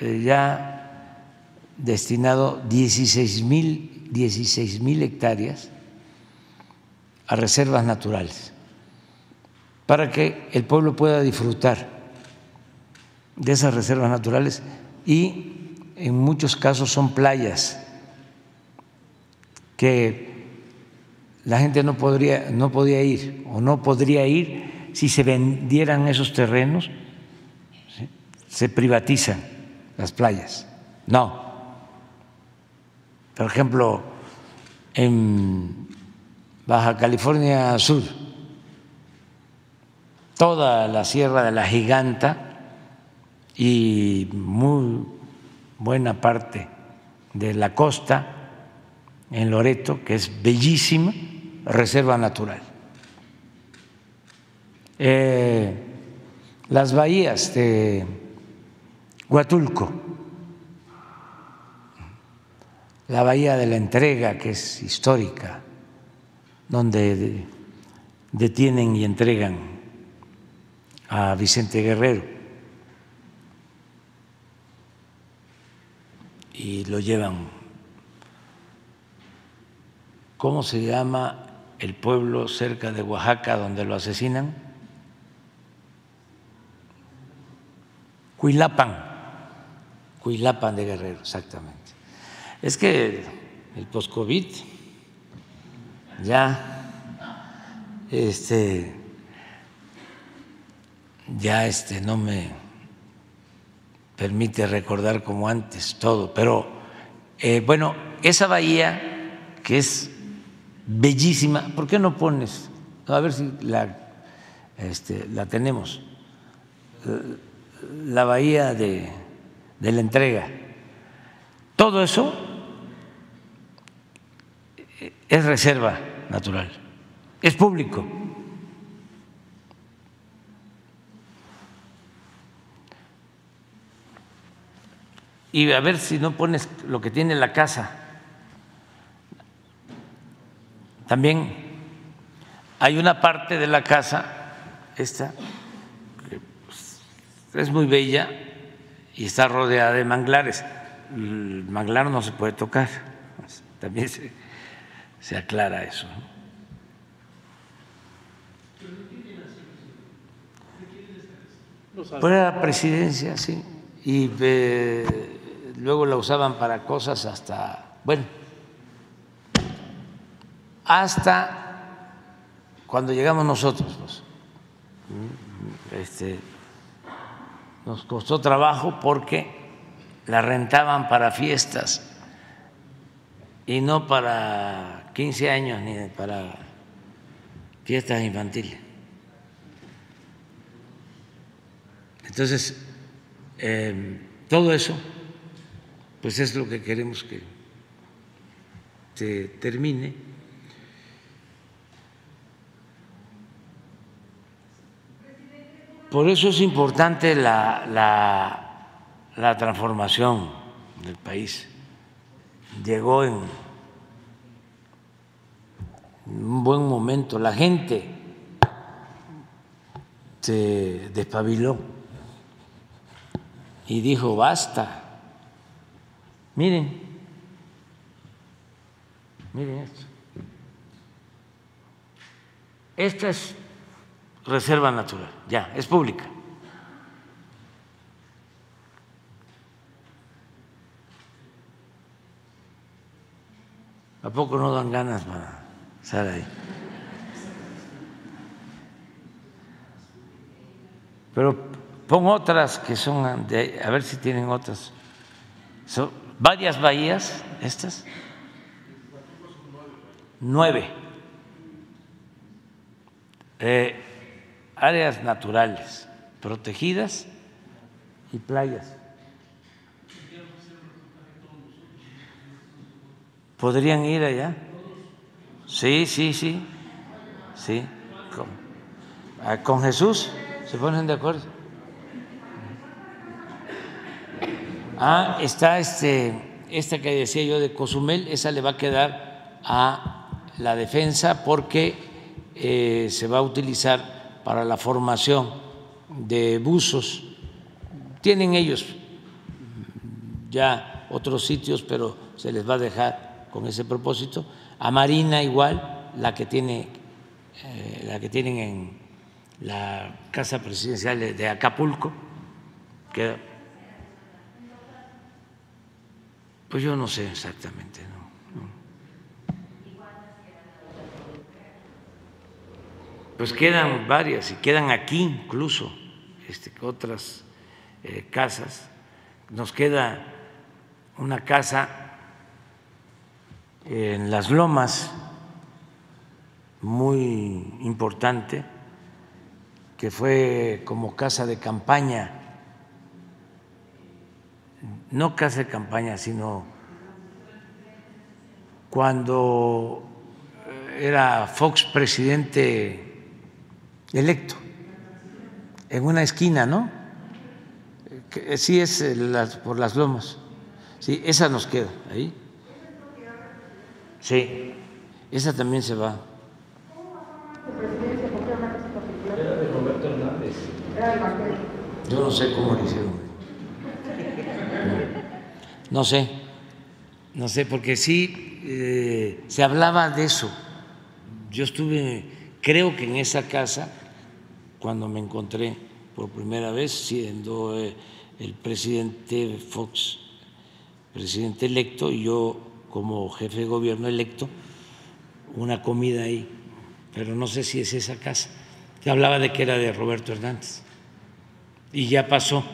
eh, ya destinado 16 mil 16 mil hectáreas a reservas naturales, para que el pueblo pueda disfrutar de esas reservas naturales y en muchos casos son playas que la gente no podría no podía ir o no podría ir si se vendieran esos terrenos se privatizan las playas. No. Por ejemplo en Baja California Sur, toda la Sierra de la Giganta y muy buena parte de la costa en Loreto, que es bellísima, reserva natural. Eh, las bahías de Huatulco, la bahía de la entrega, que es histórica, donde detienen y entregan a Vicente Guerrero y lo llevan. ¿Cómo se llama el pueblo cerca de Oaxaca donde lo asesinan? Cuilapan, Cuilapan de Guerrero, exactamente. Es que el post-COVID ya este, ya este no me permite recordar como antes todo, pero eh, bueno, esa bahía que es bellísima, ¿por qué no pones? A ver si la, este, la tenemos, la bahía de, de la entrega. Todo eso es reserva natural, es público. Y a ver si no pones lo que tiene la casa. También hay una parte de la casa, esta, que pues, es muy bella y está rodeada de manglares. El manglar no se puede tocar, también se, aclara eso. Por la presidencia, sí. Y eh, luego la usaban para cosas hasta, bueno, hasta cuando llegamos nosotros. Pues, este, nos costó trabajo porque la rentaban para fiestas y no para 15 años ni para fiestas infantiles. Entonces, eh, todo eso, pues es lo que queremos que se termine. Por eso es importante la, la, transformación del país. Llegó en un buen momento, la gente se despabiló y dijo, basta. Miren, miren esto. Esta es reserva natural, ya, es pública. ¿A poco no dan ganas para estar ahí? Pero pon otras que son de, a ver si tienen otras. Son varias bahías, estas. Nueve. Eh, áreas naturales protegidas y playas. ¿Podrían ir allá? Sí, sí, sí. Sí. Con, ah, con Jesús se ponen de acuerdo. Ah, está este, esta que decía yo de Cozumel, esa le va a quedar a la defensa porque eh, se va a utilizar para la formación de buzos. Tienen ellos ya otros sitios, pero se les va a dejar con ese propósito. A Marina igual, la que tiene, eh, la que tienen en la casa presidencial de Acapulco, que pues yo no sé exactamente, ¿no? Pues quedan varias y quedan aquí incluso este, otras eh, casas. Nos queda una casa en las lomas muy importante que fue como casa de campaña, no casa de campaña, sino cuando era Fox presidente electo, en una esquina, ¿no? Sí, es por las lomas. Sí, esa nos queda ahí. Sí, esa también se va. Yo no sé cómo lo hicieron. No sé, no sé, porque sí eh, se hablaba de eso. Yo estuve, creo que en esa casa, cuando me encontré por primera vez, siendo eh, el presidente Fox, presidente electo, y yo como jefe de gobierno electo, una comida ahí, pero no sé si es esa casa. Se hablaba de que era de Roberto Hernández. y ya pasó,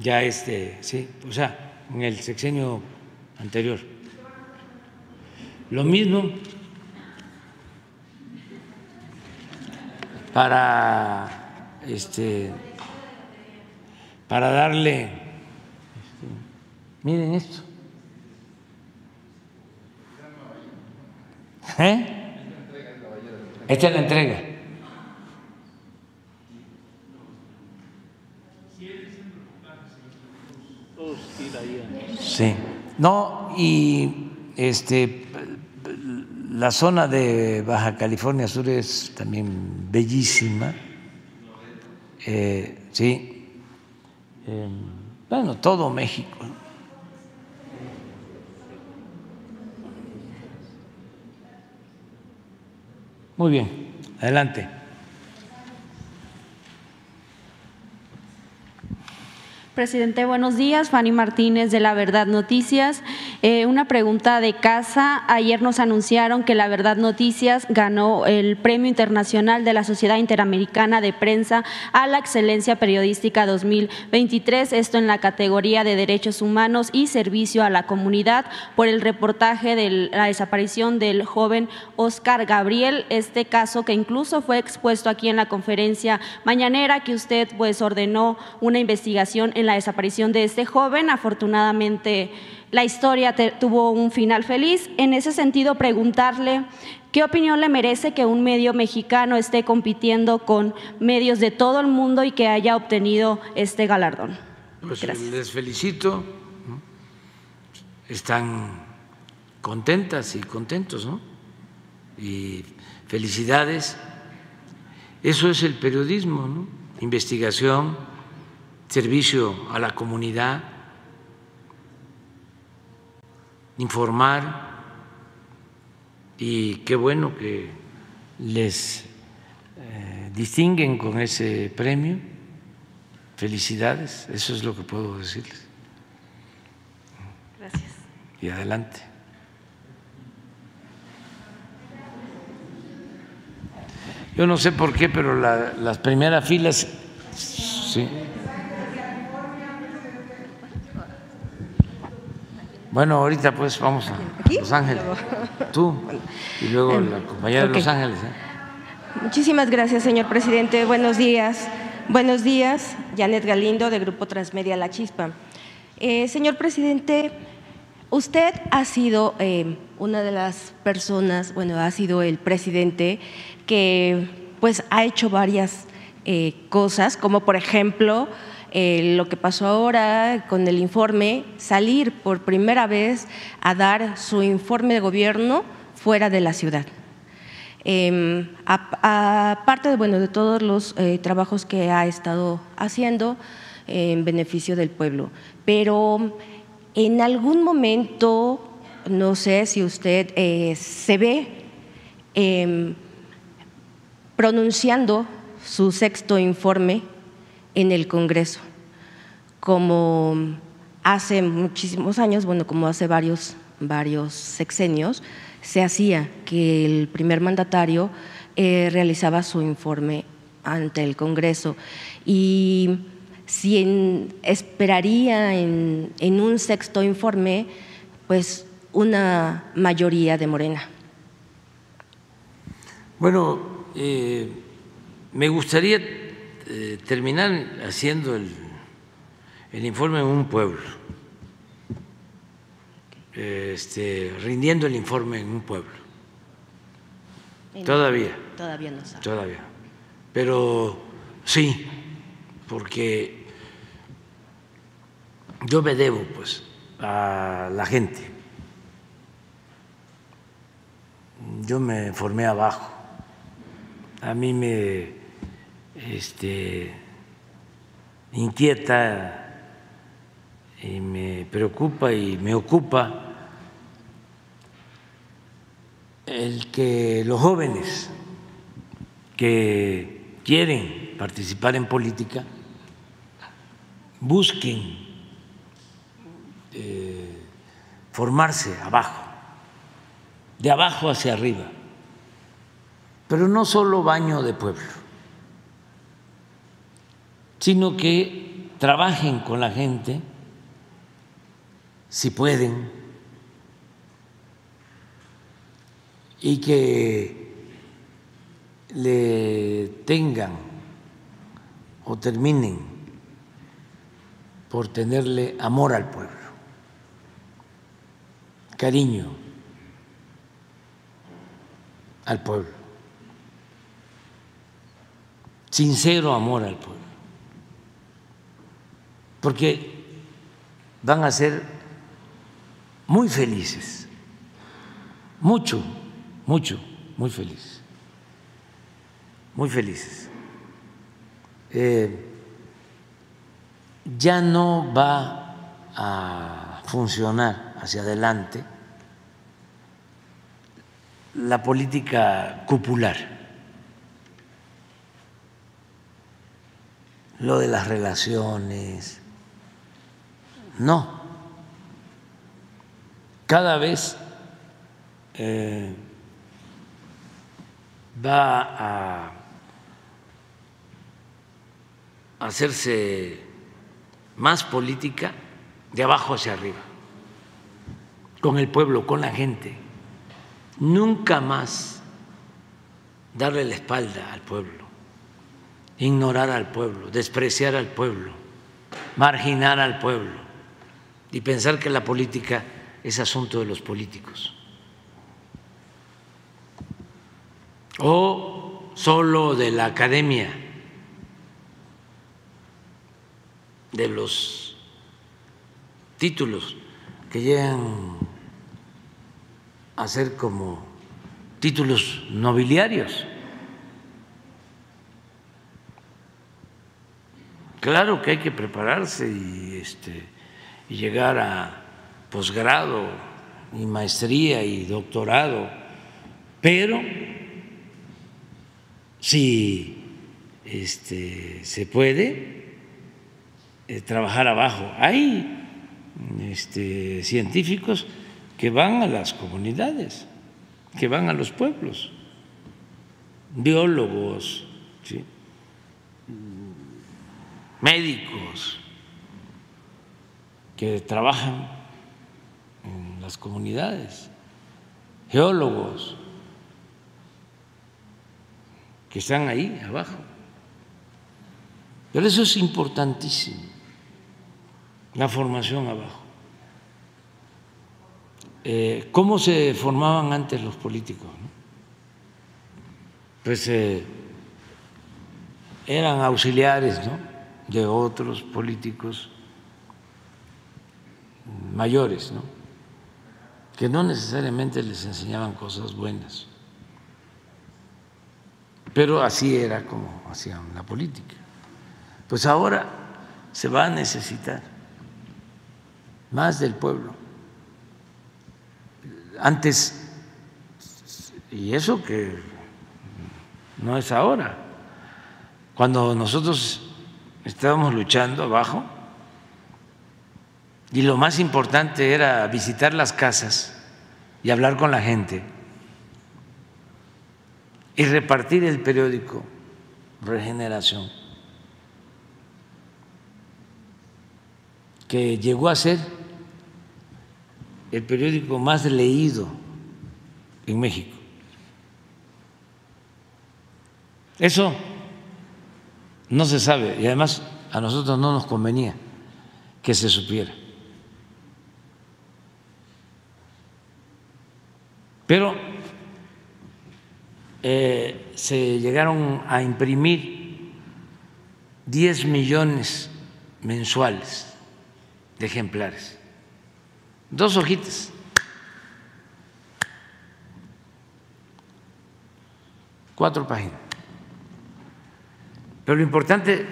ya este, sí, o sea, en el sexenio anterior. Lo mismo para este para darle este, miren esto ¿Eh? Esta es la entrega. Sí. No, y este la zona de Baja California Sur es también bellísima. Eh, sí. Eh, bueno, todo México. Muy bien, adelante. Presidente, buenos días. Fanny Martínez de La Verdad Noticias. Eh, una pregunta de casa. Ayer nos anunciaron que La Verdad Noticias ganó el Premio Internacional de la Sociedad Interamericana de Prensa a la Excelencia Periodística 2023, esto en la categoría de Derechos Humanos y Servicio a la Comunidad, por el reportaje de la desaparición del joven Oscar Gabriel, este caso que incluso fue expuesto aquí en la conferencia mañanera, que usted pues ordenó una investigación en la desaparición de este joven. Afortunadamente, la historia tuvo un final feliz. En ese sentido, preguntarle qué opinión le merece que un medio mexicano esté compitiendo con medios de todo el mundo y que haya obtenido este galardón. Pues les felicito. Están contentas y contentos, ¿no? Y felicidades. Eso es el periodismo, ¿no? Investigación, servicio a la comunidad, informar y qué bueno que les eh, distinguen con ese premio. Felicidades, eso es lo que puedo decirles. Gracias. Y adelante. Yo no sé por qué, pero la, las primeras filas, sí. Bueno, ahorita pues vamos a Los Ángeles. Tú y luego la compañera de Los Ángeles. ¿eh? Muchísimas gracias, señor presidente. Buenos días. Buenos días, Janet Galindo, de Grupo Transmedia La Chispa. Eh, señor presidente, usted ha sido eh, una de las personas, bueno, ha sido el presidente que pues ha hecho varias cosas, como por ejemplo eh, lo que pasó ahora con el informe, salir por primera vez a dar su informe de gobierno fuera de la ciudad. Eh, aparte de, bueno, de todos los eh, trabajos que ha estado haciendo en beneficio del pueblo. Pero en algún momento, no sé si usted eh, se ve em, pronunciando su sexto informe en el Congreso, como hace muchísimos años, bueno, como hace varios, varios sexenios, se hacía que el primer mandatario eh, realizaba su informe ante el Congreso y si esperaría en, un sexto informe, pues una mayoría de Morena. Bueno, eh, me gustaría eh, terminar haciendo el, el, informe en un pueblo, este, rindiendo el informe en un pueblo. todavía. Todavía no sabe. Todavía. Pero sí, porque yo me debo pues a la gente. Yo me formé abajo. A mí me este, inquieta y me preocupa y me ocupa el que los jóvenes que quieren participar en política busquen eh, formarse abajo, de abajo hacia arriba, pero no solo baño de pueblo sino que trabajen con la gente, si pueden, y que le tengan o terminen por tenerle amor al pueblo, cariño al pueblo, sincero amor al pueblo, porque van a ser muy felices, mucho, mucho, muy felices, muy felices. Eh, ya no va a funcionar hacia adelante la política cupular, lo de las relaciones, no. Cada vez eh, va a hacerse más política de abajo hacia arriba, con el pueblo, con la gente. Nunca más darle la espalda al pueblo, ignorar al pueblo, despreciar al pueblo, marginar al pueblo y pensar que la política es asunto de los políticos. O solo de la academia de los títulos que llegan a ser como títulos nobiliarios. Claro que hay que prepararse y, este, llegar a posgrado y maestría y doctorado, pero si este, se puede, eh, trabajar abajo. Hay este, científicos que van a las comunidades, que van a los pueblos, biólogos, médicos que trabajan en las comunidades, geólogos que están ahí abajo. Pero eso es importantísimo la formación abajo. Eh, ¿Cómo se formaban antes los políticos? Pues eh, eran auxiliares de otros políticos mayores, ¿no? que no necesariamente les enseñaban cosas buenas, pero así era como hacían la política. Pues ahora se va a necesitar más del pueblo. Antes, y eso que no es ahora, cuando nosotros estábamos luchando abajo, y lo más importante era visitar las casas y hablar con la gente y repartir el periódico Regeneración, que llegó a ser el periódico más leído en México. Eso no se sabe y además a nosotros no nos convenía que se supiera. Pero eh, se llegaron a imprimir 10 millones mensuales de ejemplares dos hojitas. Cuatro páginas. Pero lo importante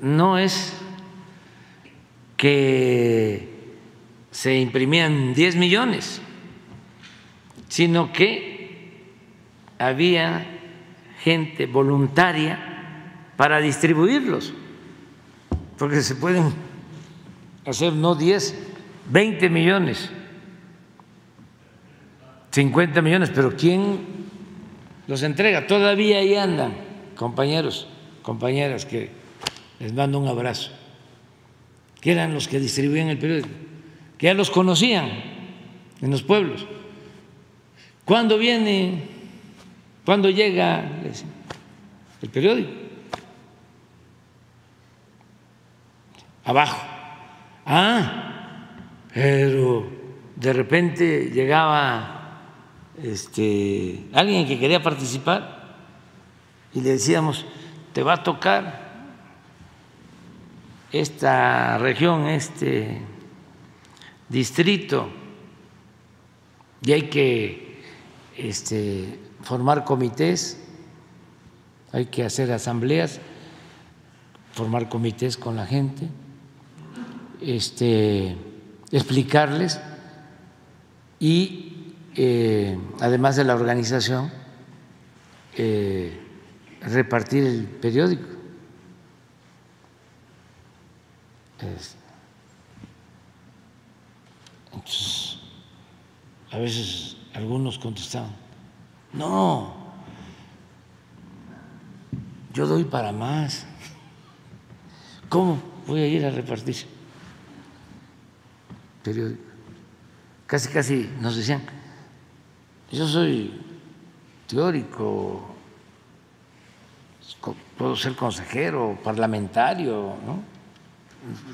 no es que se imprimían 10 millones, sino que había gente voluntaria para distribuirlos, porque se pueden hacer no 10, 20 millones, 50 millones, pero ¿quién los entrega? Todavía ahí andan compañeros, compañeras que les mando un abrazo, que eran los que distribuían el periódico, que ya los conocían en los pueblos. ¿Cuándo viene? ¿Cuándo llega el periódico? Abajo. Ah, pero de repente llegaba este, alguien que quería participar y le decíamos, te va a tocar esta región, este distrito, y hay que este, formar comités, hay que hacer asambleas, formar comités con la gente, este, explicarles y eh, además de la organización, eh, repartir el periódico. Entonces, a veces algunos contestaban, no, yo doy para más. ¿Cómo voy a ir a repartir? Casi, casi nos decían, yo soy teórico, puedo ser consejero, parlamentario, ¿no?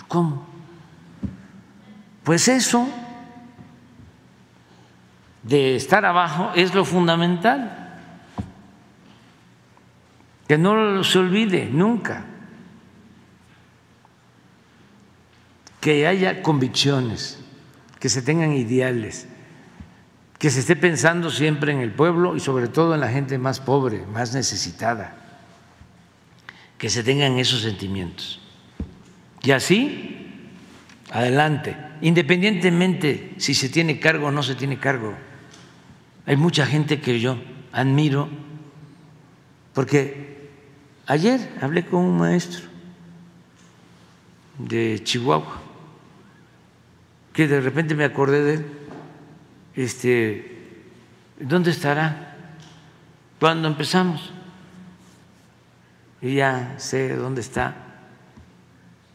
¿Cómo? Pues eso de estar abajo es lo fundamental. Que no se olvide nunca. Que haya convicciones, que se tengan ideales, que se esté pensando siempre en el pueblo y sobre todo en la gente más pobre, más necesitada, que se tengan esos sentimientos. Y así, adelante, independientemente si se tiene cargo o no se tiene cargo. Hay mucha gente que yo admiro, porque ayer hablé con un maestro de Chihuahua, que de repente me acordé de él, este, ¿dónde estará? Cuando empezamos, y ya sé dónde está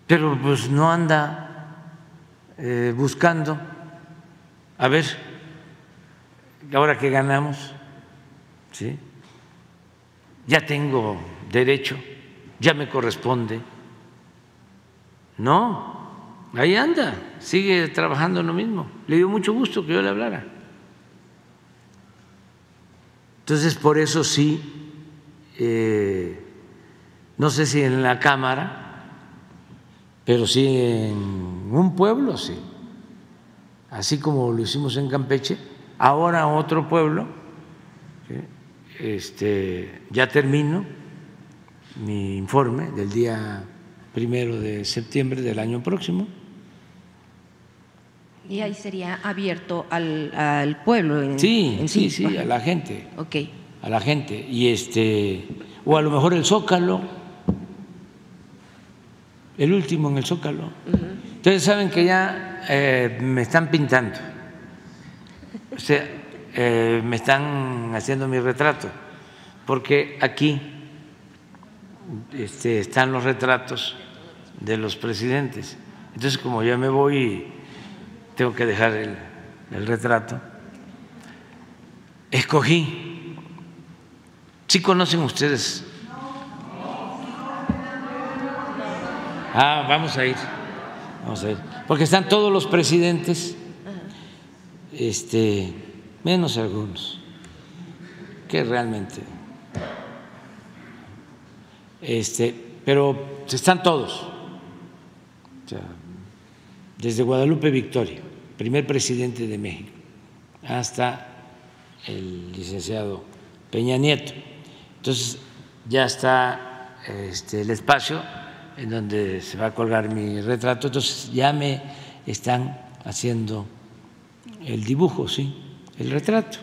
pero pues no anda eh, buscando, a ver, ahora que ganamos, ¿sí? ya tengo derecho, ya me corresponde. No, ahí anda, sigue trabajando en lo mismo. Le dio mucho gusto que yo le hablara. Entonces, por eso sí, eh, no sé si en la Cámara pero sí en un pueblo, sí. Así como lo hicimos en Campeche, ahora otro pueblo, este, ya termino mi informe del día primero de septiembre del año próximo. Y ahí sería abierto al, pueblo. En, sí, sí, sí, a la gente. Ok. A la gente. Y este, o a lo mejor el Zócalo el último en el Zócalo. Ustedes saben que ya eh, me están pintando, o sea, eh, me están haciendo mi retrato, porque aquí este, están los retratos de los presidentes. Entonces, como ya me voy, tengo que dejar el, retrato. Escogí, ¿sí conocen ustedes Ah, vamos a ir, vamos a ir, porque están todos los presidentes, este, menos algunos, que realmente, este, pero están todos, desde Guadalupe Victoria, primer presidente de México, hasta el licenciado Peña Nieto. Entonces ya está este, el espacio en donde se va a colgar mi retrato. Entonces ya me están haciendo el dibujo, sí, el retrato.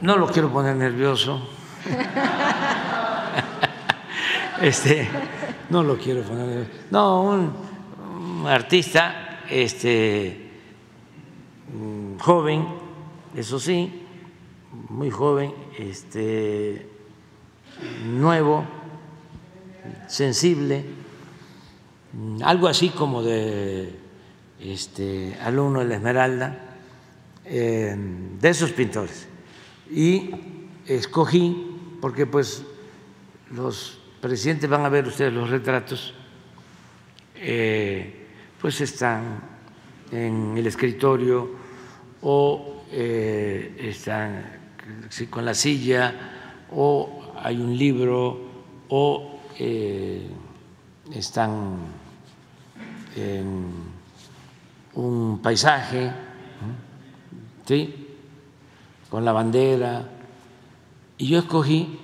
No lo quiero poner nervioso. Este, no lo quiero poner nervioso. No, un, un artista, este, joven, eso sí, muy joven, este nuevo, sensible, mm, algo así como de este alumno de la Esmeralda, eh, de esos pintores. Y escogí, porque pues los presidentes van a ver ustedes los retratos, eh, pues están en el escritorio o eh, están con la silla o hay un libro o están en un paisaje, ¿sí? con la bandera. Y yo escogí,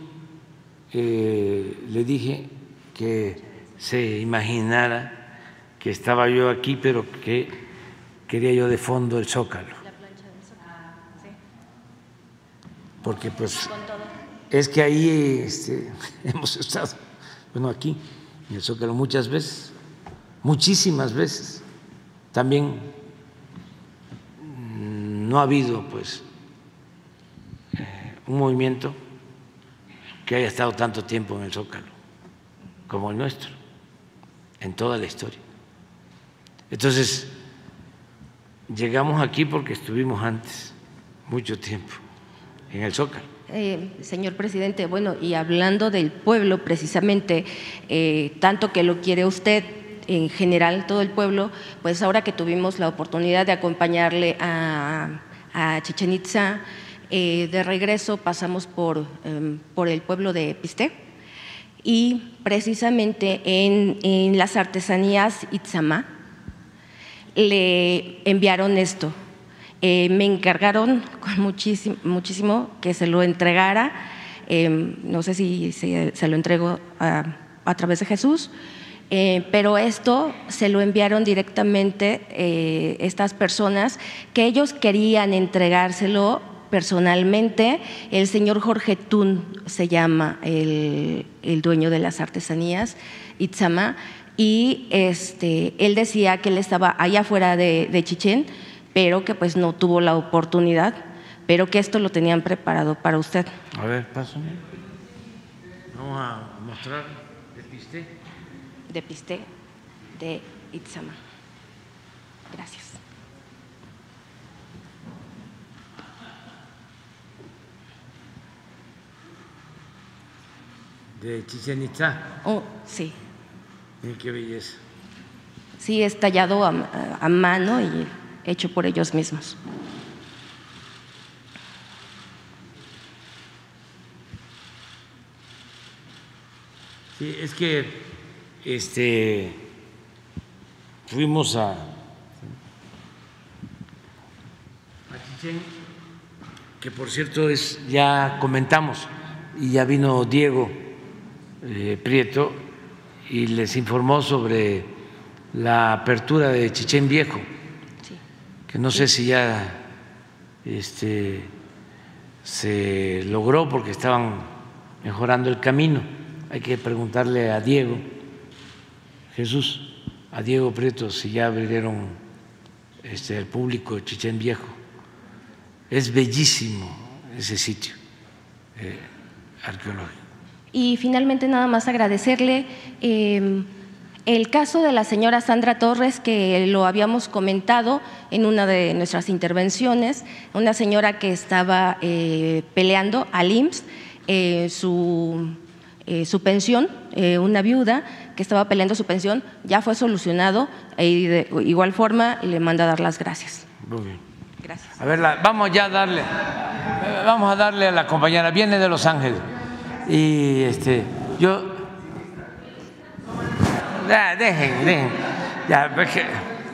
eh, le dije que se imaginara que estaba yo aquí, pero que quería yo de fondo el zócalo. Porque pues es que ahí este, hemos estado, bueno, aquí en el zócalo muchas veces, muchísimas veces. También mm, no ha habido pues eh, un movimiento que haya estado tanto tiempo en el zócalo como el nuestro, en toda la historia. Entonces, llegamos aquí porque estuvimos antes, mucho tiempo, en el Zócalo. Eh, señor presidente, bueno, y hablando del pueblo precisamente, eh, tanto que lo quiere usted, en general todo el pueblo, pues ahora que tuvimos la oportunidad de acompañarle a, a Chichen Itza, eh, de regreso pasamos por, em, por el pueblo de Piste y precisamente en, en las artesanías Itzamá, le enviaron esto. Eh, me encargaron muchísimo, muchísimo, que se lo entregara. Eh, no sé si se, lo entrego a, través de Jesús, eh, pero esto se lo enviaron directamente eh, estas personas que ellos querían entregárselo personalmente. El señor Jorge Tun se llama el, el dueño de las artesanías, Itzama, y este, él decía que él estaba allá afuera de, de, Chichén, pero que pues no tuvo la oportunidad, pero que esto lo tenían preparado para usted. A ver, pásame. Vamos a mostrar. De Pisté, de Itzama. Gracias. De Chichen Itza. Oh, sí. Y qué belleza. Sí, es tallado a, a, mano y hecho por ellos mismos. Sí, es que este fuimos a, a Chichen, que por cierto es ya comentamos y ya vino Diego eh, Prieto y les informó sobre la apertura de Chichén Viejo, sí. que no sí. sé si ya este, se logró porque estaban mejorando el camino. Hay que preguntarle a Diego, Jesús, a Diego Prieto, si ya abrieron este, el público Chichén Viejo. Es bellísimo ese sitio eh, arqueológico. Y finalmente nada más agradecerle eh, el caso de la señora Sandra Torres, que lo habíamos comentado en una de nuestras intervenciones, una señora que estaba eh, peleando al IMSS eh, su, su, pensión, una viuda que estaba peleando su pensión, ya fue solucionado y de igual forma le manda a dar las gracias. Muy bien. Gracias. A ver, la, vamos ya a darle, vamos a darle a la compañera, viene de Los Ángeles y este yo ya, dejen, dejen. Ya,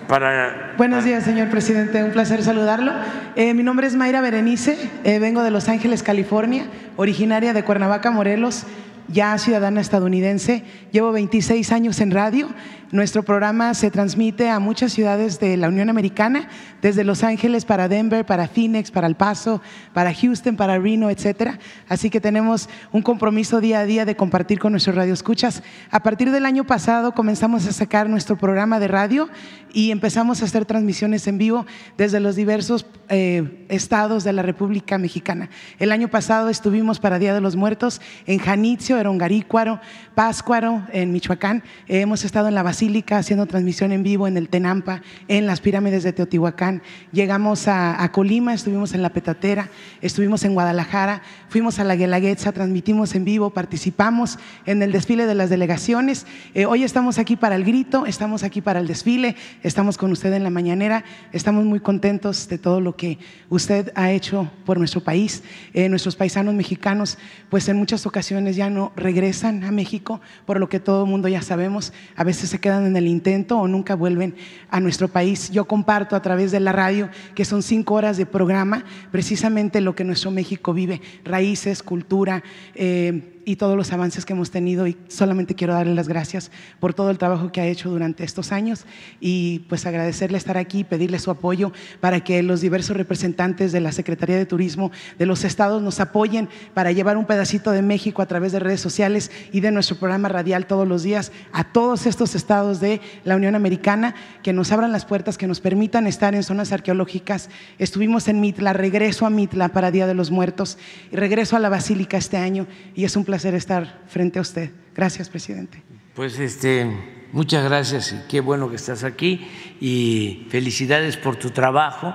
para, Buenos días, señor presidente. Un placer saludarlo. Eh, mi nombre es Mayra Berenice. Eh, vengo de Los Ángeles, California, originaria de Cuernavaca, Morelos, ya ciudadana estadounidense. Llevo 26 años en radio Nuestro programa se transmite a muchas ciudades de la Unión Americana, desde Los Ángeles para Denver, para Phoenix, para El Paso, para Houston, para Reno, etcétera. Así que tenemos un compromiso día a día de compartir con nuestros radioescuchas. A partir del año pasado comenzamos a sacar nuestro programa de radio y empezamos a hacer transmisiones en vivo desde los diversos eh, estados de la República Mexicana. El año pasado estuvimos para Día de los Muertos en Janitzio, Erongarícuaro, Páscuaro, en Michoacán. hemos estado en la Basílica haciendo transmisión en vivo en el Tenampa, en las pirámides de Teotihuacán. Llegamos a, Colima, estuvimos en La Petatera, estuvimos en Guadalajara, fuimos a la Guelaguetza, transmitimos en vivo, participamos en el desfile de las delegaciones. Eh, hoy estamos aquí para el grito, estamos aquí para el desfile, estamos con usted en la mañanera, estamos muy contentos de todo lo que usted ha hecho por nuestro país. Eh, nuestros paisanos mexicanos, pues en muchas ocasiones ya no regresan a México, por lo que todo el mundo ya sabemos, a veces se quedan en el intento o nunca vuelven a nuestro país. Yo comparto a través de la radio, que son cinco horas de programa, precisamente lo que nuestro México vive, raíces, cultura. Eh, y todos los avances que hemos tenido y solamente quiero darle las gracias por todo el trabajo que ha hecho durante estos años y pues agradecerle estar aquí pedirle su apoyo para que los diversos representantes de la Secretaría de Turismo de los estados nos apoyen para llevar un pedacito de México a través de redes sociales y de nuestro programa radial todos los días a todos estos estados de la Unión Americana, que nos abran las puertas, que nos permitan estar en zonas arqueológicas. Estuvimos en Mitla, regreso a Mitla para Día de los Muertos y regreso a la Basílica este año y es un placer estar frente a usted. Gracias, presidente. Pues este, muchas gracias y qué bueno que estás aquí y felicidades por tu trabajo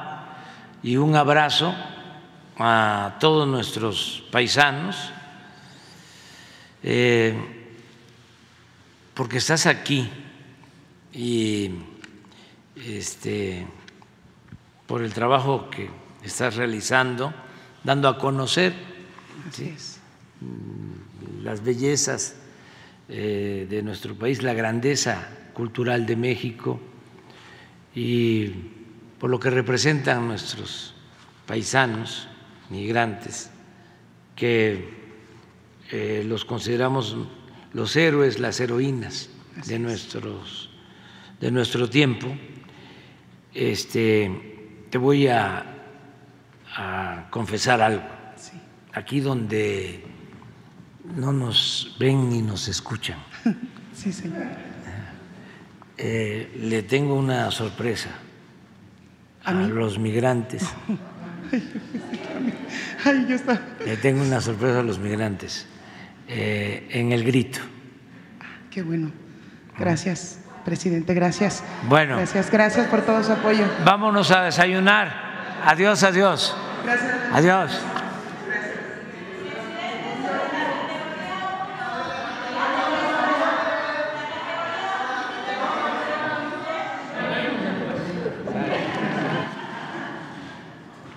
y un abrazo a todos nuestros paisanos, eh, porque estás aquí y este, por el trabajo que estás realizando, dando a conocer las bellezas eh, de nuestro país, la grandeza cultural de México y por lo que representan nuestros paisanos, migrantes, que eh, los consideramos los héroes, las heroínas de, nuestros, de nuestro tiempo. Este, te voy a, a confesar algo. Aquí donde no nos ven ni nos escuchan. Sí, señor. Eh, le tengo una sorpresa a, los migrantes. Ay, ya está. Le tengo una sorpresa a los migrantes eh, en el grito. Qué bueno. Gracias, presidente. Gracias. Bueno. Gracias, gracias por todo su apoyo. Vámonos a desayunar. Adiós, adiós. Gracias. Adiós.